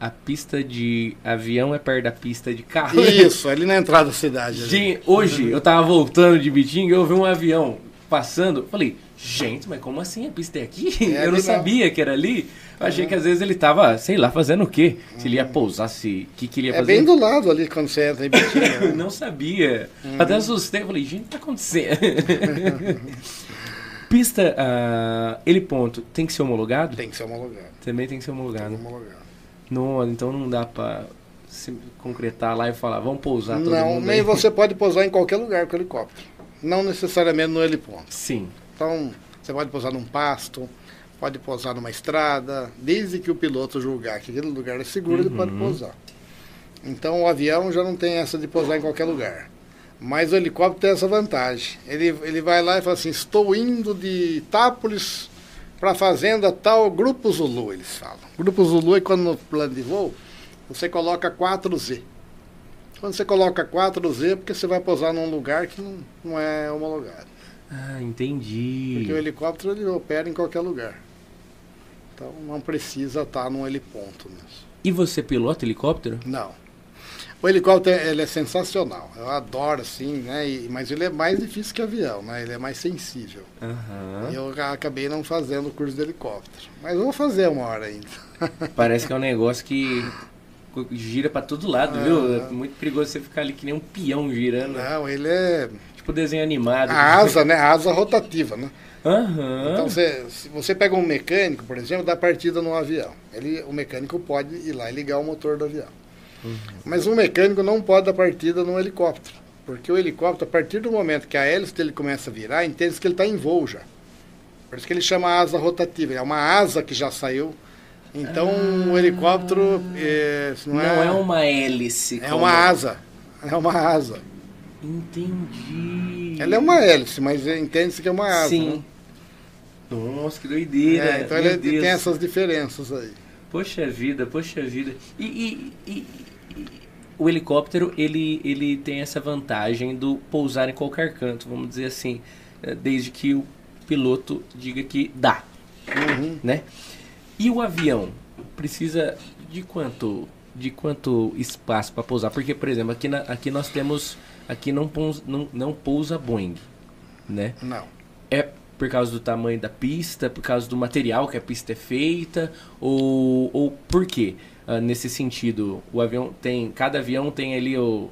A pista de avião é perto da pista de carro. Isso, ali na entrada da cidade. Gente, hoje eu tava voltando de Bitinga, eu vi um avião passando. Falei, gente, mas como assim a pista é aqui? É [LAUGHS] eu não não. sabia que era ali. Eu achei que às vezes ele tava, sei lá, fazendo o quê? Se ele ia pousar, se. O que, que ele ia É fazer? bem do lado ali quando você entra em Ibitinga. Eu né? [LAUGHS] não sabia. Uhum. Até assustei. Falei, gente, o que tá acontecendo? [LAUGHS] Pista, ah, ele ponto, tem que ser homologado? Tem que ser homologado. Também tem que ser Tem que homologado. ser homologado. Não, então não dá pra se concretar lá e falar, vamos pousar todo Não, mundo nem aí. você pode pousar em qualquer lugar com helicóptero. Não necessariamente no heliponto. Sim. Então, você pode pousar num pasto, pode pousar numa estrada, desde que o piloto julgar que aquele lugar é seguro, ele Uhum. pode pousar. Então o avião já não tem essa de pousar em qualquer lugar. Mas o helicóptero tem essa vantagem. Ele, ele vai lá e fala assim: estou indo de Itápolis para a fazenda tal Grupo Zulu, eles falam. Grupo Zulu é quando no plano de voo você coloca 4Z. Quando você coloca 4Z, é porque você vai pousar num lugar que não, não é homologado. Ah, entendi. Porque o helicóptero ele opera em qualquer lugar. Então não precisa estar num heliponto mesmo. E você pilota helicóptero? Não. O helicóptero ele é sensacional. Eu adoro, assim, né? E, mas ele é mais difícil que avião, né? Ele é mais sensível. E eu acabei não fazendo o curso de helicóptero. Mas eu vou fazer uma hora ainda. [LAUGHS] Parece que é um negócio que gira pra todo lado, Ah. viu? É muito perigoso você ficar ali que nem um peão girando. Não, ele é. Tipo desenho animado. A asa, né? A asa rotativa, né? Aham. Então, você, se você pega um mecânico, por exemplo, dá partida no avião. Ele, o mecânico pode ir lá e ligar o motor do avião. Mas um mecânico não pode dar partida num helicóptero. Porque o helicóptero, a partir do momento que a hélice dele começa a virar, entende que ele está em voo já. Por isso que ele chama asa rotativa. É uma asa que já saiu. Então, o helicóptero é, não, não, é, é, uma hélice. é como- uma asa. É uma asa. Entendi. Ela é uma hélice, mas entende-se que é uma asa. Sim. né? Nossa, que doideira. É, então ele Deus. tem essas diferenças aí. Poxa vida, poxa vida. E, e- e- e o helicóptero, ele, ele tem essa vantagem do pousar em qualquer canto, vamos dizer assim, eh, desde que o piloto diga que dá, Uhum. né? E o avião precisa de quanto de quanto espaço para pousar? Porque, por exemplo, aqui, na- aqui nós temos aqui não pousa, não, não pousa Boeing, né? Não. É por causa do tamanho da pista, por causa do material que a pista é feita, ou, ou por quê? Ah, nesse sentido, o avião tem. Cada avião tem ali o,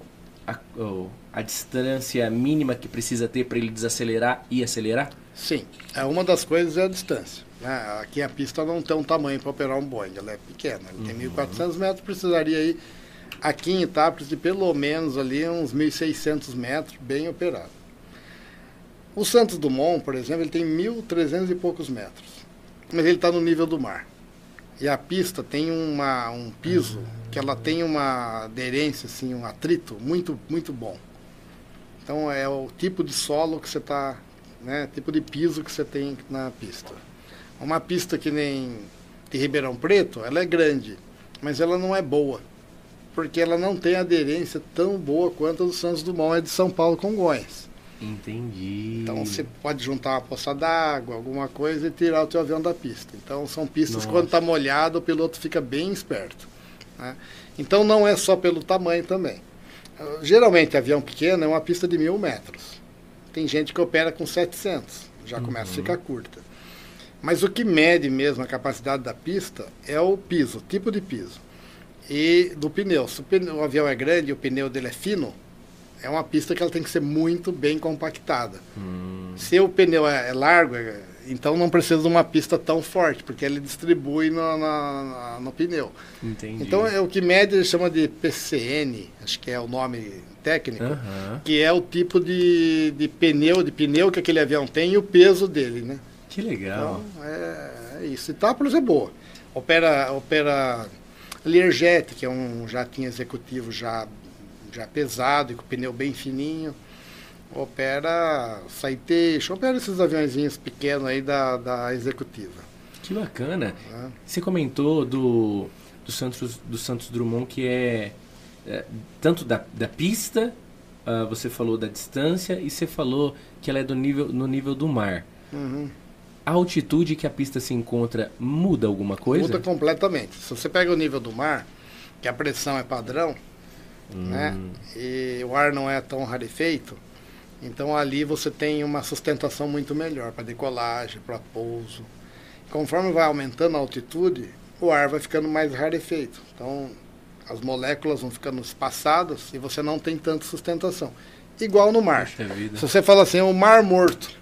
a, o- a distância mínima que precisa ter para ele desacelerar e acelerar? Sim, é uma das coisas é a distância. né? Aqui a pista não tem um tamanho para operar um Boeing, ela é pequena. Ela tem 1.400 metros, precisaria aí aqui em Itápolis de pelo menos ali uns 1.600 metros bem operado. O Santos Dumont, por exemplo, ele tem 1.300 e poucos metros, mas ele está no nível do mar. E a pista tem uma, um piso que ela tem uma aderência, assim, um atrito muito, muito bom. Então é o tipo de solo que você está, né, tipo de piso que você tem na pista. Uma pista que nem de Ribeirão Preto, ela é grande, mas ela não é boa, porque ela não tem aderência tão boa quanto a do Santos Dumont é de São Paulo Congonhas. Entendi. Então você pode juntar uma poça d'água, alguma coisa e tirar o teu avião da pista. Então são pistas Nossa. que quando está molhado o piloto fica bem esperto. né? Então não é só pelo tamanho também. Geralmente avião pequeno é uma pista de mil metros. Tem gente que opera com 700, já começa a ficar curta. Mas o que mede mesmo a capacidade da pista é o piso, o tipo de piso. E do pneu. Se o, pneu- o avião é grande e o pneu dele é fino, é uma pista que ela tem que ser muito bem compactada. Hum, Se o pneu é, é largo, é- então não precisa de uma pista tão forte, porque ele distribui no, na- no pneu. entendi. Então é o que mede ele chama de PCN, acho que é o nome técnico, Aham. que é o tipo de, de pneu, de pneu que aquele avião tem e o peso dele, né? Que legal. Então é, é isso. Itápolis é boa. Opera, opera Learjet, que é um jatinho executivo já, já pesado e com pneu bem fininho. Opera Citation, opera esses aviãozinhos pequenos aí da, da executiva. Que bacana. né? Você comentou do, do, Santos, do Santos Drummond que é, é, tanto da, da pista, ah, você falou da distância e você falou que ela é do nível, no nível do mar. Uhum. A altitude que a pista se encontra muda alguma coisa? Muda completamente. Se você pega o nível do mar, que a pressão é padrão, né? Hum, E o ar não é tão rarefeito, então ali você tem uma sustentação muito melhor para decolagem, para pouso. Conforme vai aumentando a altitude, o ar vai ficando mais rarefeito. Então as moléculas vão ficando espaçadas e você não tem tanta sustentação. Igual no mar. Se você fala assim, o mar morto,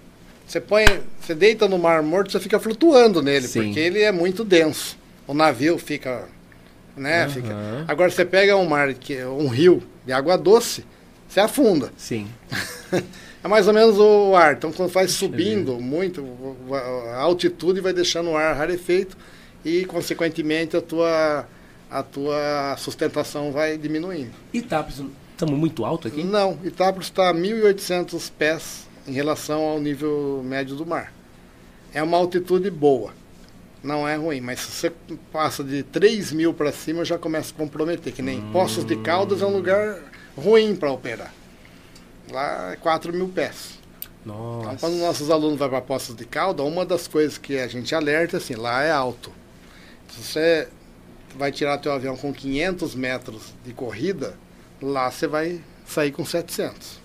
você põe, você deita no mar morto, você fica flutuando nele, Sim. porque ele é muito denso. O navio fica, né, Aham. fica. Agora você pega um mar que um rio de água doce, você afunda. Sim. [LAUGHS] É mais ou menos o ar. Então quando vai subindo muito, a altitude vai deixando o ar rarefeito e consequentemente a tua a tua sustentação vai diminuindo. Itápolis, estamos muito alto aqui? Não, Itápolis está a 1.800 pés em relação ao nível médio do mar. É uma altitude boa, não é ruim, mas se você passa de 3 mil para cima já começa a comprometer, que nem hum. Poços de Caldas é um lugar ruim para operar. Lá é 4 mil pés. Nossa. Então, quando nossos alunos vão para Poços de Caldas, uma das coisas que a gente alerta é assim, lá é alto. Se você vai tirar teu avião com 500 metros de corrida, lá você vai sair com 700.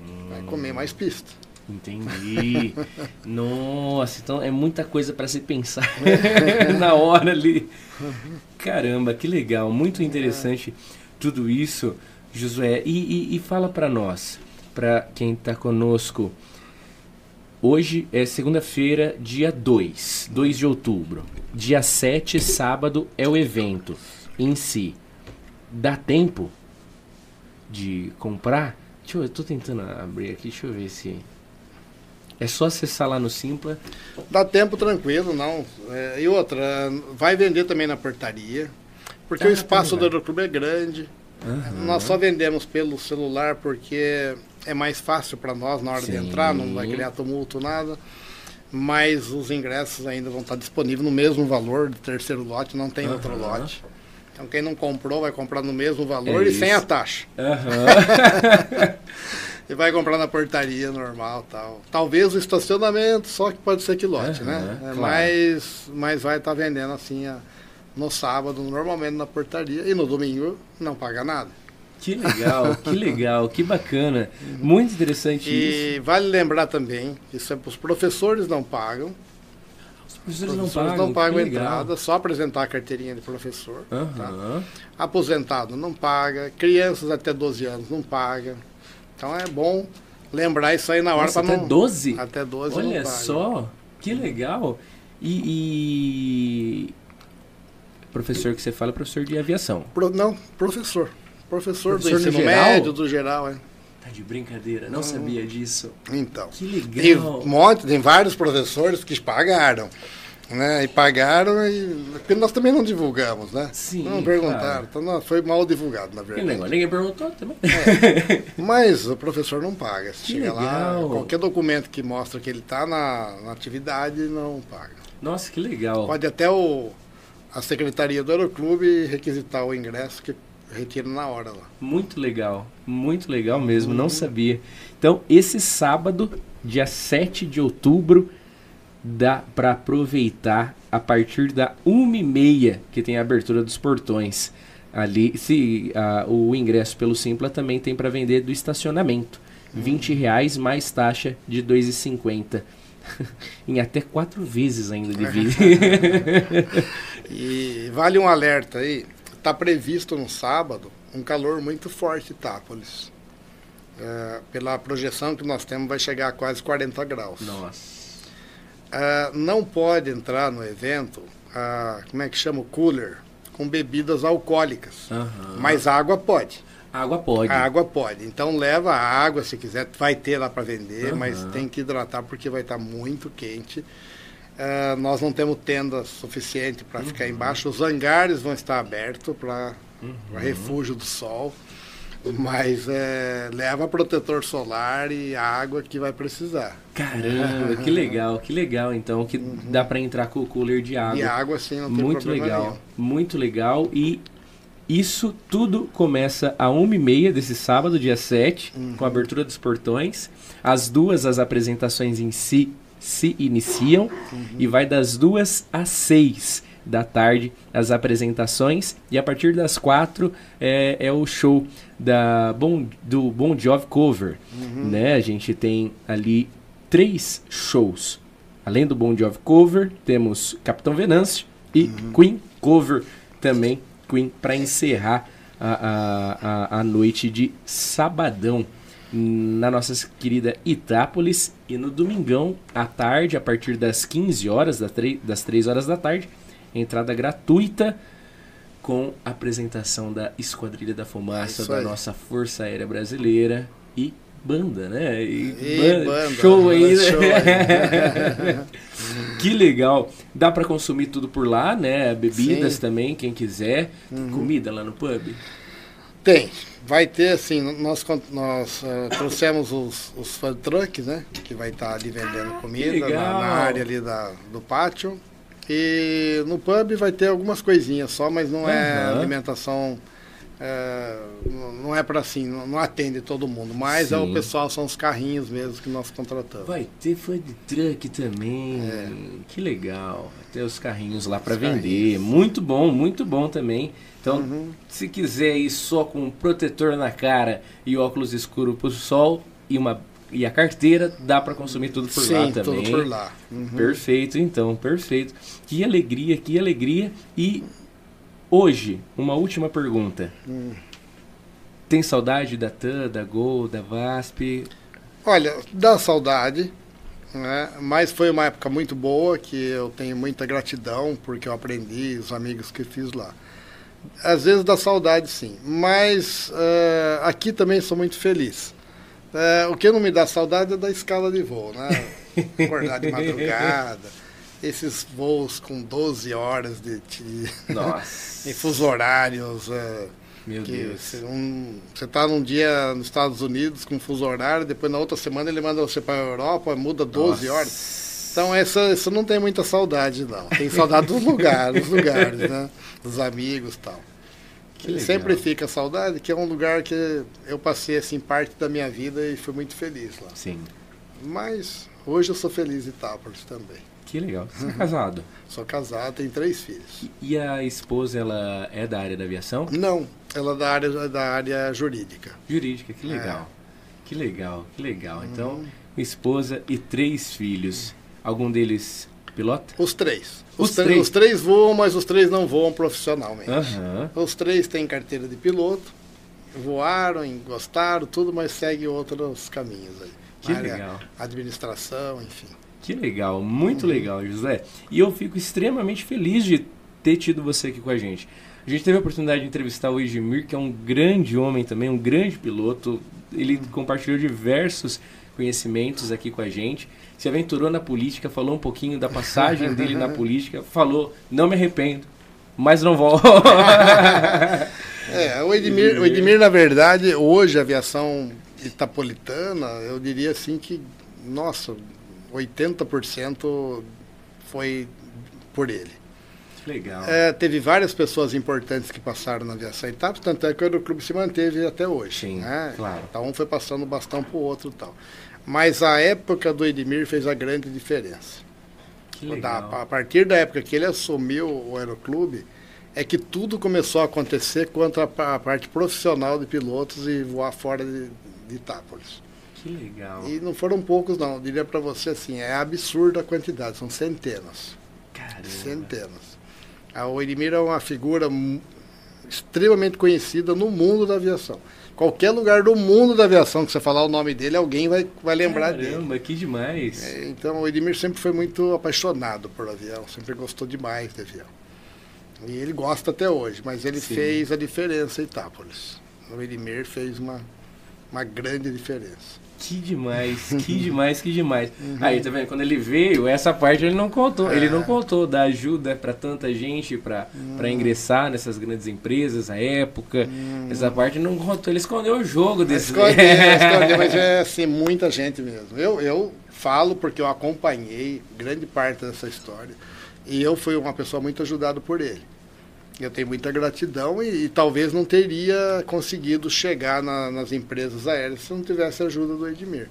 Hum. Vai comer mais pista. Entendi. Nossa, então é muita coisa para se pensar [LAUGHS] na hora ali. Caramba, que legal, muito interessante tudo isso, Josué. E, e, e fala para nós, para quem está conosco. Hoje é segunda-feira, dia 2, 2 de outubro. Dia 7, sábado, é o evento em si. Dá tempo de comprar? Deixa eu, eu tô tentando abrir aqui, deixa eu ver se. É só acessar lá no Simpla. Dá tempo tranquilo, não. É, e outra, vai vender também na portaria. Porque ah, o espaço do Aeroclube é grande. Uhum. Nós só vendemos pelo celular porque é mais fácil para nós na hora Sim. de entrar, não vai criar tumulto, nada. Mas os ingressos ainda vão estar disponíveis no mesmo valor do terceiro lote, não tem uhum. outro lote. Então quem não comprou vai comprar no mesmo valor é e isso. sem a taxa. Uhum. [LAUGHS] [LAUGHS] e vai comprar na portaria normal tal. Talvez o estacionamento, só que pode ser que lote, uhum, né? Claro. Mas, mas vai estar vendendo assim a, no sábado, normalmente na portaria, e no domingo não paga nada. Que legal, que legal, que bacana. Muito interessante e isso. E vale lembrar também que isso é, os professores não pagam. Os professores, não pagam, não pagam entrada, só apresentar a carteirinha de professor. Uhum. Tá? Aposentado não paga, crianças até 12 anos não paga. Então é bom lembrar isso aí na hora para não. Até 12? Até 12 Olha só, que legal. E, e, professor que você fala é professor de aviação? Pro, não, professor. Professor, professor do ensino médio, do geral, é. Tá de brincadeira, não hum. sabia disso. Então. Que legal. Tem, tem vários professores que pagaram. Né, e pagaram e porque nós também não divulgamos, né? Sim. Não perguntaram, claro. então não, foi mal divulgado, na verdade. Negócio, ninguém perguntou também. É. Mas o professor não paga. Se chega legal. lá, qualquer documento que mostra que ele está na, na atividade, não paga. Nossa, que legal. Pode até o, a secretaria do Aeroclube requisitar o ingresso que retira na hora lá. Muito legal, muito legal mesmo, uhum. não sabia. Então, esse sábado, dia 7 de outubro, dá para aproveitar a partir da 1h30 que tem a abertura dos portões. Ali, se uh, o ingresso pelo Simpla também tem para vender do estacionamento. Uhum. 20 reais mais taxa de 2,50. [LAUGHS] em até quatro vezes ainda de vida. [LAUGHS] e vale um alerta aí está previsto no sábado um calor muito forte em Itápolis. É, pela projeção que nós temos, vai chegar a quase 40 graus. Nossa. É, não pode entrar no evento, como é que chama o cooler, com bebidas alcoólicas. Uhum. Mas água pode. Água pode. A água pode. Então leva a água se quiser, vai ter lá para vender, uhum. mas tem que hidratar porque vai estar tá muito quente. Uh, nós não temos tenda suficiente para uhum. ficar embaixo. Os hangares vão estar abertos para uhum. refúgio do sol. Mas é, leva protetor solar e água que vai precisar. Caramba, que [LAUGHS] legal, que legal então, que uhum. dá para entrar com o cooler de água. E água sim, não tem Muito legal, nenhum. muito legal. E isso tudo começa a 1h30 desse sábado, dia 7, uhum. com a abertura dos portões. As duas, as apresentações em si se iniciam uhum. e vai das duas às seis da tarde as apresentações e a partir das quatro é, é o show da bon, do Bon Jovi Cover, uhum. né? A gente tem ali três shows. Além do Bon Jovi Cover, temos Capitão Venâncio e uhum. Queen Cover também, Queen para encerrar a, a, a, a noite de sabadão na nossa querida Itápolis e no domingão à tarde, a partir das 15 horas, das 3 horas da tarde, entrada gratuita com a apresentação da Esquadrilha da Fumaça é da nossa Força Aérea Brasileira e banda, né? E, e banda, show aí, né? Show aí. [LAUGHS] que legal. Dá para consumir tudo por lá, né? Bebidas Sim. também, quem quiser. Uhum. Comida lá no pub? Tem. Vai ter, assim, nós, nós uh, trouxemos os, os food trucks, né? Que vai estar tá ali vendendo ah, comida na, na, área ali da, do pátio. E no pub vai ter algumas coisinhas só, mas não uhum. é alimentação é, não é para assim, não, atende todo mundo, mas Sim. é o pessoal, são os carrinhos mesmo que nós contratamos. Vai ter food truck também, é. que legal, ter os carrinhos lá para vender, muito bom, muito bom também. Então, uhum. se quiser ir só com um protetor na cara e óculos escuros para o sol e uma e a carteira dá para consumir tudo por Sim, lá também. Tudo por lá. Uhum. Perfeito, então, perfeito. Que alegria, que alegria. E Hoje, uma última pergunta. Hum. Tem saudade da TAN, da Gol, da VASP? Olha, dá saudade, né? mas foi uma época muito boa que eu tenho muita gratidão porque eu aprendi os amigos que fiz lá. Às vezes dá saudade, sim, mas uh, aqui também sou muito feliz. Uh, o que não me dá saudade é da escala de voo, né? [LAUGHS] Acordar de madrugada esses voos com 12 horas de, de [LAUGHS] em fuso horários. É, Meu Deus. Você está um, num dia nos Estados Unidos com fuso horário, depois na outra semana ele manda você para a Europa, muda 12 Nossa. horas. Então essa, essa não tem muita saudade, não. Tem saudade dos lugares, dos lugares, né? Dos amigos e tal. Sempre fica saudade, que é um lugar que eu passei assim parte da minha vida e fui muito feliz lá. Sim. Mas hoje eu sou feliz em Itápolis também. Que legal. Você é casado? [LAUGHS] Sou casado, tenho três filhos. E, a esposa, ela é da área da aviação? Não, ela é da área, da área jurídica. Jurídica, que legal. É. Que legal, que legal. Então, uhum. esposa e três filhos. Algum deles pilota? Os três. Os, os três. os três voam, mas os três não voam profissionalmente. Uhum. Os três têm carteira de piloto, voaram, gostaram, tudo, mas segue outros caminhos aí. Que legal. Administração, enfim. Que legal, muito legal, José. E eu fico extremamente feliz de ter tido você aqui com a gente. A gente teve a oportunidade de entrevistar o Edmir, que é um grande homem também, um grande piloto. Ele compartilhou diversos conhecimentos aqui com a gente. Se aventurou na política, falou um pouquinho da passagem [LAUGHS] dele na política, falou: não me arrependo, mas não vou. [LAUGHS] é, o Edmir, o Edmir, na verdade, hoje a aviação itapolitana, eu diria assim que, nossa, 80% foi por ele. Legal. É, teve várias pessoas importantes que passaram na aviação Itapas, tanto é que o aeroclube se manteve até hoje. Sim, né? claro. Então um foi passando o bastão para o outro e tal. Mas a época do Edmir fez a grande diferença. Da, a partir da época que ele assumiu o aeroclube, é que tudo começou a acontecer quanto a, a parte profissional de pilotos e voar fora de, de Itápolis. Que legal. E não foram poucos, não. Eu diria para você assim, é absurda a quantidade, são centenas. Caramba. Centenas. A Oirimir é uma figura extremamente conhecida no mundo da aviação. Qualquer lugar do mundo da aviação que você falar o nome dele, alguém vai, vai lembrar Caramba, dele. Caramba, que demais. É, então, o Edmir sempre foi muito apaixonado por avião, sempre gostou demais de avião. E ele gosta até hoje, mas ele Sim. fez a diferença em Itápolis. O Edmir fez uma, uma grande diferença. Que demais, [LAUGHS] que demais, que demais. Uhum. Aí, tá vendo? Quando ele veio, essa parte ele não contou. É. Ele não contou da ajuda para tanta gente para uhum. ingressar nessas grandes empresas, a época. Uhum. Essa parte não contou. Ele escondeu o jogo desse. Escondeu, [LAUGHS] escondeu, mas é assim, muita gente mesmo. Eu, eu falo porque eu acompanhei grande parte dessa história. E eu fui uma pessoa muito ajudada por ele. Eu tenho muita gratidão e, e talvez não teria conseguido chegar na, nas empresas aéreas se não tivesse a ajuda do Edmir.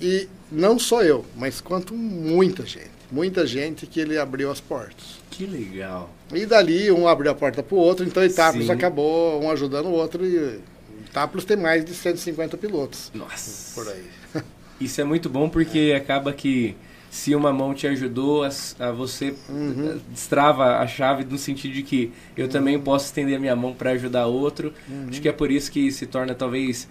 E não só eu, mas quanto muita gente. Muita gente que ele abriu as portas. Que legal. E dali um abriu a porta para o outro, então Itápolis acabou um ajudando o outro e Itápolis tem mais de 150 pilotos. Nossa. Por aí. [LAUGHS] Isso é muito bom porque é. acaba que se uma mão te ajudou a, a você uhum. destrava a chave no sentido de que eu uhum. também posso estender a minha mão para ajudar outro. Uhum. Acho que é por isso que se torna talvez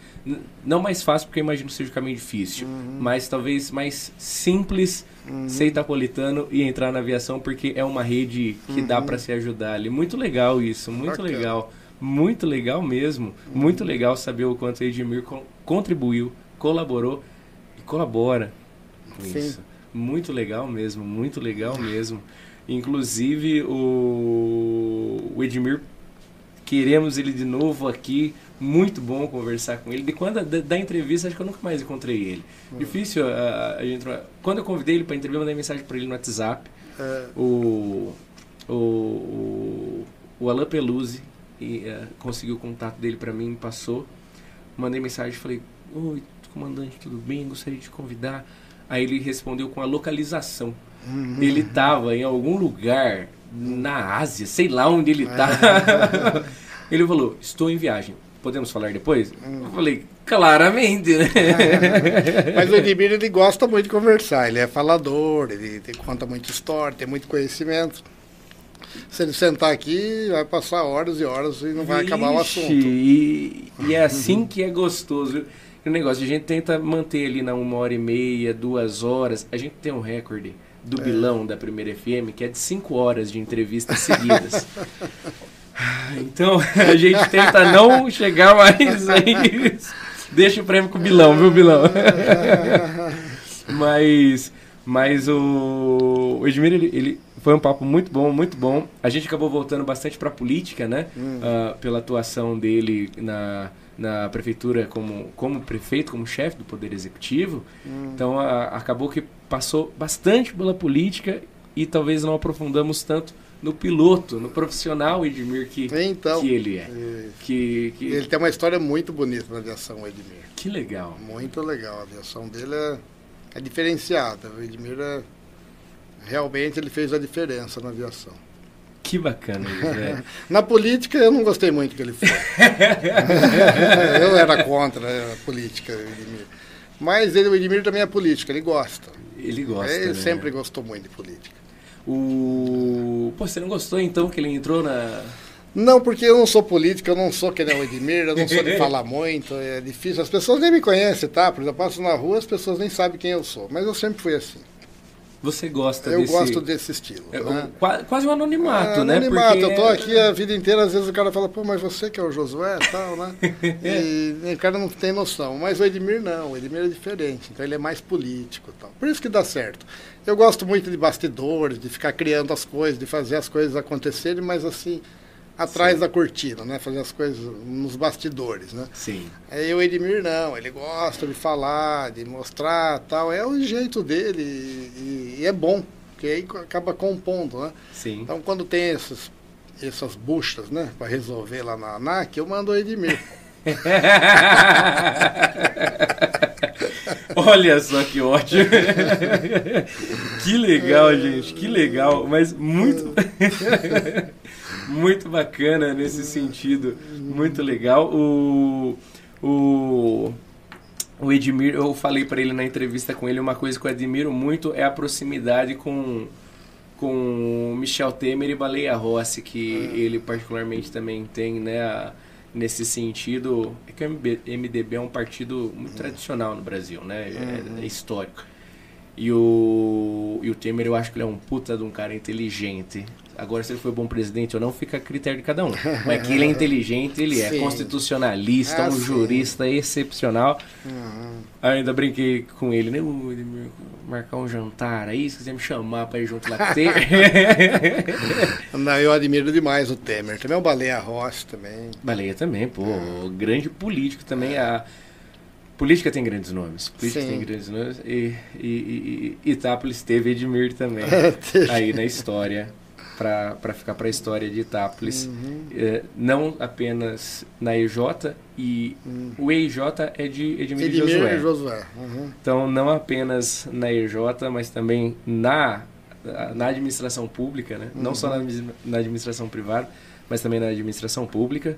não mais fácil, porque eu imagino que seja um caminho difícil, uhum. mas talvez mais simples uhum. ser itapolitano e entrar na aviação, porque é uma rede que dá para se ajudar ali. Muito legal isso, muito Bacana. legal. Muito legal mesmo. Muito legal saber o quanto o Edmir contribuiu, colaborou e colabora com Sim. isso. Muito legal mesmo, muito legal mesmo. Inclusive o, o Edmir, queremos ele de novo aqui. Muito bom conversar com ele. De quando da, da entrevista, acho que eu nunca mais encontrei ele. Uhum. Difícil a, a, gente. Quando eu convidei ele para entrevista, eu mandei mensagem para ele no WhatsApp. É. O, o, o, o Alain Peluzzi e, uh, conseguiu o contato dele para mim, passou. Mandei mensagem, falei: Oi, comandante, tudo bem? Gostaria de te convidar. Aí ele respondeu com a localização. Uhum. Ele estava em algum lugar na Ásia, sei lá onde ele está. É. [LAUGHS] ele falou: Estou em viagem. Podemos falar depois? Uhum. Eu falei: Claramente, né? [LAUGHS] Mas o Edmir ele gosta muito de conversar. Ele é falador, ele, ele conta muita história, tem muito conhecimento. Se ele sentar aqui, vai passar horas e horas e não vai Vixe, acabar o assunto. E, e é assim que é gostoso. O negócio, a gente tenta manter ali na uma hora e meia, duas horas. A gente tem um recorde do é. Bilão da Primeira FM, que é de cinco horas de entrevistas seguidas. [LAUGHS] então, [LAUGHS] a gente tenta não chegar mais aí. Deixa o prêmio com o Bilão, viu, Bilão? [LAUGHS] mas, mas o, o Edmir, ele, ele foi um papo muito bom, muito bom. A gente acabou voltando bastante para política, né? Hum. Uh, pela atuação dele na, na prefeitura como, como prefeito, como chefe do Poder Executivo. Hum. Então a, acabou que passou bastante pela política e talvez não aprofundamos tanto no piloto, no profissional Edmir que, então, que ele é. Que, que... Ele tem uma história muito bonita na aviação, Edmir. Que legal. Muito legal. A aviação dele é, é diferenciada. O Edmir é realmente ele fez a diferença na aviação. Que bacana isso, né? [LAUGHS] Na política eu não gostei muito que ele foi. [LAUGHS] eu era contra a política, Edmir. Mas ele, o Edmir também é política, ele gosta. Ele gosta. Ele né? sempre gostou muito de política. O... Pô, você não gostou então que ele entrou na. Não, porque eu não sou político, eu não sou que nem o Edmir, eu não sou de falar muito, é difícil. As pessoas nem me conhecem, tá? Por exemplo, eu passo na rua, as pessoas nem sabem quem eu sou. Mas eu sempre fui assim. Você gosta eu desse... Eu gosto desse estilo. É, né? quase um anonimato, é, né? Anonimato. Porque... Eu tô aqui a vida inteira, às vezes o cara fala, pô, mas você que é o Josué e tal, né? [LAUGHS] e, e, o cara não tem noção. Mas o Edmir não, o Edmir é diferente. Então ele é mais político e tal. Por isso que dá certo. Eu gosto muito de bastidores, de ficar criando as coisas, de fazer as coisas acontecerem, mas assim, atrás Sim. da cortina, né? Fazer as coisas nos bastidores, né? Sim. Aí o Edmir não, ele gosta de falar, de mostrar tal, é o jeito dele e, e é bom, porque aí acaba compondo, né? Sim. Então quando tem essas, essas buchas, né, para resolver lá na ANAC, eu mando o Edmir. [LAUGHS] Olha só que ótimo. [LAUGHS] que legal, gente, que legal, mas muito [LAUGHS] muito bacana nesse sentido, muito legal. O, o, o Edmir, eu falei para ele na entrevista com ele, uma coisa que eu admiro muito é a proximidade com com Michel Temer e Baleia Rossi, que é. ele particularmente também tem, né, a, nesse sentido, é que o MDB é um partido muito tradicional no Brasil, né, é, é histórico. E o, e o Temer, eu acho que ele é um puta de um cara inteligente. Agora, se ele foi bom presidente ou não, fica a critério de cada um. Mas que ele é inteligente, ele é [LAUGHS] sim. constitucionalista, ah, um sim. jurista excepcional. Uhum. Ainda brinquei com ele, né? marcar um jantar aí, se quiser me chamar para ir junto lá com [LAUGHS] Não, eu admiro demais o Temer. Também o Baleia Rossi também. Baleia também, pô. Uhum. Grande político também. É. A Política tem grandes nomes. Política Sim. tem grandes nomes. E, e, e Itápolis teve Edmir também. [LAUGHS] aí na história. Para ficar para a história de Itápolis. Uhum. É, não apenas na EJ, e uhum. o EIJ é de Edmir, Edmir Josué. Josué. Uhum. Então, não apenas na EJ, mas também na, na administração pública, né? não só na, uhum. na administração privada, mas também na administração pública.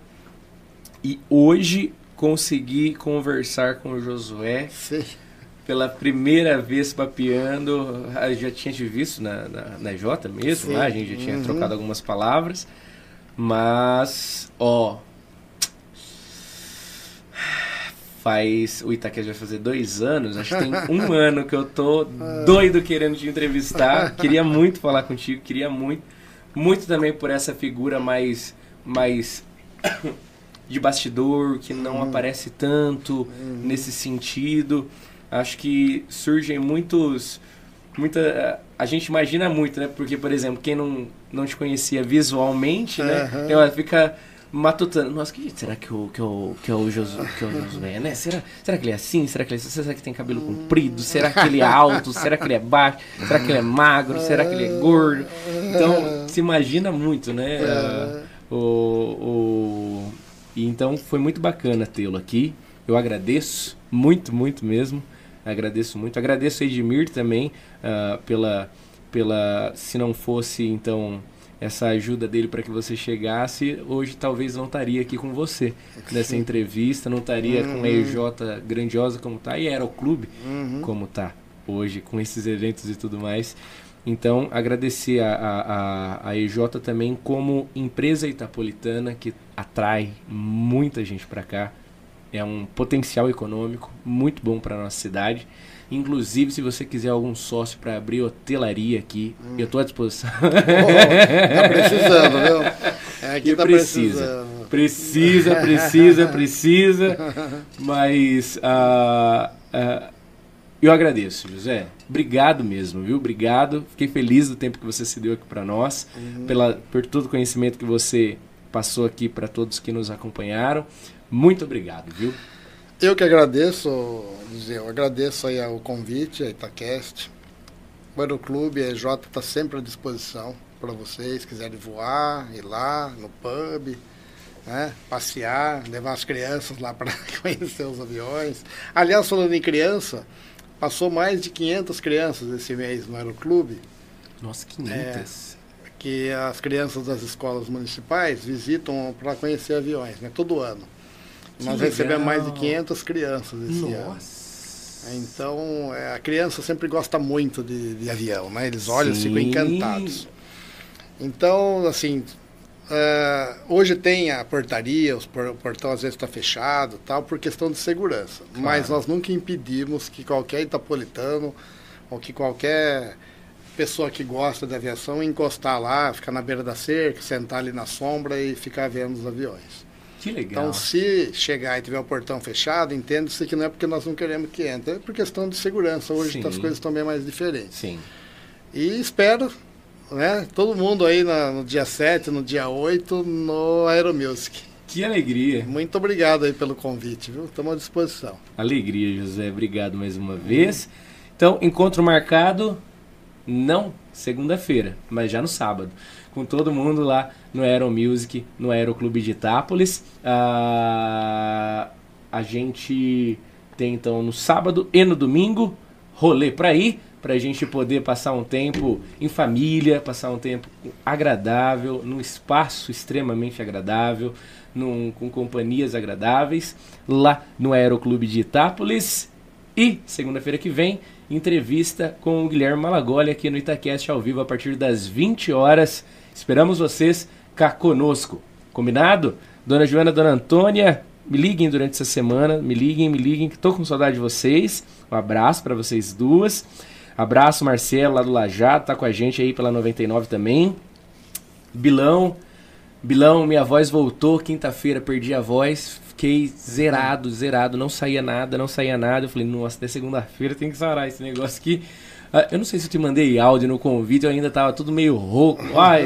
E hoje consegui conversar com o Josué. Sim. Pela primeira vez papeando, já tinha te visto na, na, na J mesmo, lá, a gente já tinha uhum. trocado algumas palavras, mas, ó, faz. O Itaquera vai fazer dois anos, acho que tem um [LAUGHS] ano que eu tô doido querendo te entrevistar. Queria muito falar contigo, queria muito. Muito também por essa figura mais. mais [COUGHS] de bastidor, que não uhum. aparece tanto uhum. nesse sentido. Acho que surgem muitos muita. A gente imagina muito, né? Porque, por exemplo, quem não, não te conhecia visualmente, né? Uhum. Ela fica matutando. Nossa, que jeito será que o, que o, que o, Josué, que o Josué, né? Será, será que ele é assim? Será que ele, é assim? será que tem cabelo comprido? Será que ele é alto? Será que ele é baixo? Será que ele é magro? Será que ele é gordo? Então, se imagina muito, né? Uh, o, o, e então foi muito bacana tê-lo aqui. Eu agradeço muito, muito mesmo. Agradeço muito. Agradeço a Edmir também uh, pela, pela. Se não fosse, então essa ajuda dele para que você chegasse, hoje talvez não estaria aqui com você nessa entrevista, não estaria uhum. com a EJ grandiosa como tá e era o clube uhum. como tá hoje com esses eventos e tudo mais. Então, agradecer a, a, a EJ também como empresa itapolitana que atrai muita gente para cá. É um potencial econômico muito bom para nossa cidade. Inclusive, se você quiser algum sócio para abrir hotelaria aqui, hum. eu estou à disposição. Oh, tá precisando, viu? É, [LAUGHS] aqui tá precisa. Precisando. Precisa, precisa, precisa. Mas uh, uh, eu agradeço, José. Obrigado mesmo, viu? Obrigado. Fiquei feliz do tempo que você se deu aqui para nós, uhum. pela, por todo o conhecimento que você passou aqui para todos que nos acompanharam. Muito obrigado, viu? Eu que agradeço, eu agradeço aí o convite, a Itacast. O Aeroclube, a EJ está sempre à disposição para vocês, quiserem voar, ir lá no pub, né, passear, levar as crianças lá para [LAUGHS] conhecer os aviões. Aliás, falando em criança, passou mais de 500 crianças esse mês no Aeroclube. Nossa, 500? É, que as crianças das escolas municipais visitam para conhecer aviões, né, todo ano. Nós recebemos mais de 500 crianças esse Nossa. ano. Então, é, a criança sempre gosta muito de, de avião, né? Eles olham e ficam encantados. Então, assim, uh, hoje tem a portaria, os por, o portão às vezes está fechado, tal, por questão de segurança. Claro. Mas nós nunca impedimos que qualquer itapolitano ou que qualquer pessoa que gosta de aviação encostar lá, ficar na beira da cerca, sentar ali na sombra e ficar vendo os aviões. Que legal. Então, se chegar e tiver o portão fechado, entenda-se que não é porque nós não queremos que entre, é por questão de segurança. Hoje as coisas estão bem mais diferentes. Sim. E espero, né, todo mundo aí na, no dia 7, no dia 8, no Aeromusic. Que alegria. Muito obrigado aí pelo convite, viu? Estamos à disposição. Alegria, José. Obrigado mais uma vez. Então, encontro marcado, não segunda-feira, mas já no sábado com todo mundo lá no Aero Music, no Aeroclube de Itápolis. Ah, a gente tem então no sábado e no domingo rolê para ir, para a gente poder passar um tempo em família, passar um tempo agradável, num espaço extremamente agradável, num, com companhias agradáveis, lá no Aeroclube de Itápolis. E segunda-feira que vem, entrevista com o Guilherme Malagoli aqui no Itacast ao vivo a partir das 20 horas. Esperamos vocês cá conosco. Combinado? Dona Joana, Dona Antônia, me liguem durante essa semana, me liguem, me liguem, que estou com saudade de vocês. Um abraço para vocês duas. Abraço, Marcelo, lá do Lajado, tá com a gente aí pela 99 também. Bilão, Bilão, minha voz voltou, quinta-feira perdi a voz, fiquei zerado, zerado, não saía nada, não saía nada. Eu falei, nossa, até segunda-feira tem que sarar esse negócio aqui. Ah, eu não sei se eu te mandei áudio no convite, eu ainda tava tudo meio rouco. Ai,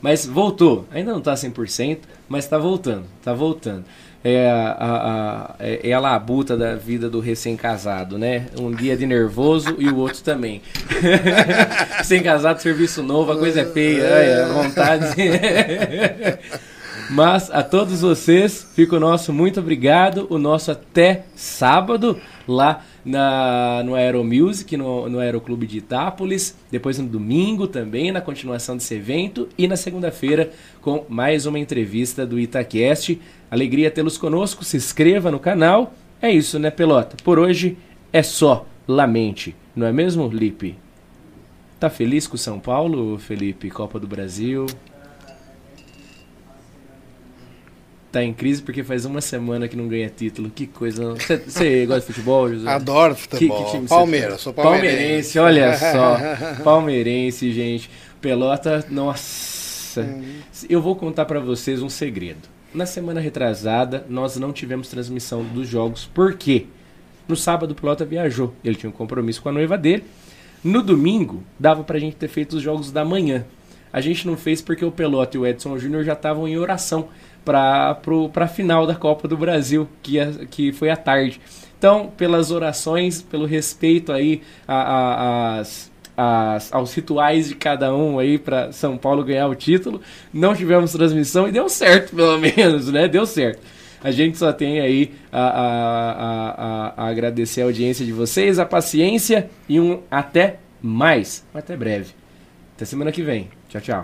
mas voltou. Ainda não tá 100%, mas tá voltando. Tá voltando. É a, a, a, é a labuta da vida do recém-casado, né? Um dia de nervoso e o outro também. [LAUGHS] Recém-casado, serviço novo, a coisa é feia. Vontade. [LAUGHS] Mas a todos vocês, fica o nosso muito obrigado. O nosso até sábado lá na, no Aeromusic, no, no Aeroclube de Itápolis, depois no domingo também, na continuação desse evento, e na segunda-feira com mais uma entrevista do Itacast. Alegria tê-los conosco, se inscreva no canal. É isso, né, Pelota? Por hoje é só. Lamente, não é mesmo, Lipe? Tá feliz com o São Paulo, Felipe? Copa do Brasil? Tá em crise porque faz uma semana que não ganha título. Que coisa. Você [LAUGHS] gosta de futebol, José? Adoro futebol. Que, que Palmeiras, sou palmeirense. Palmeirense, olha só. [LAUGHS] palmeirense, gente. Pelota, nossa. Uhum. Eu vou contar para vocês um segredo. Na semana retrasada, nós não tivemos transmissão dos jogos. Por quê? No sábado, o Pelota viajou. Ele tinha um compromisso com a noiva dele. No domingo, dava pra gente ter feito os jogos da manhã. A gente não fez porque o Pelota e o Edson Júnior já estavam em oração para a final da Copa do Brasil, que, é, que foi à tarde. Então, pelas orações, pelo respeito aí a, a, as, aos rituais de cada um aí para São Paulo ganhar o título, não tivemos transmissão e deu certo, [LAUGHS] pelo menos, né? Deu certo. A gente só tem aí a, a, a, a agradecer a audiência de vocês, a paciência e um até mais. Até breve. Até semana que vem. Tchau, tchau.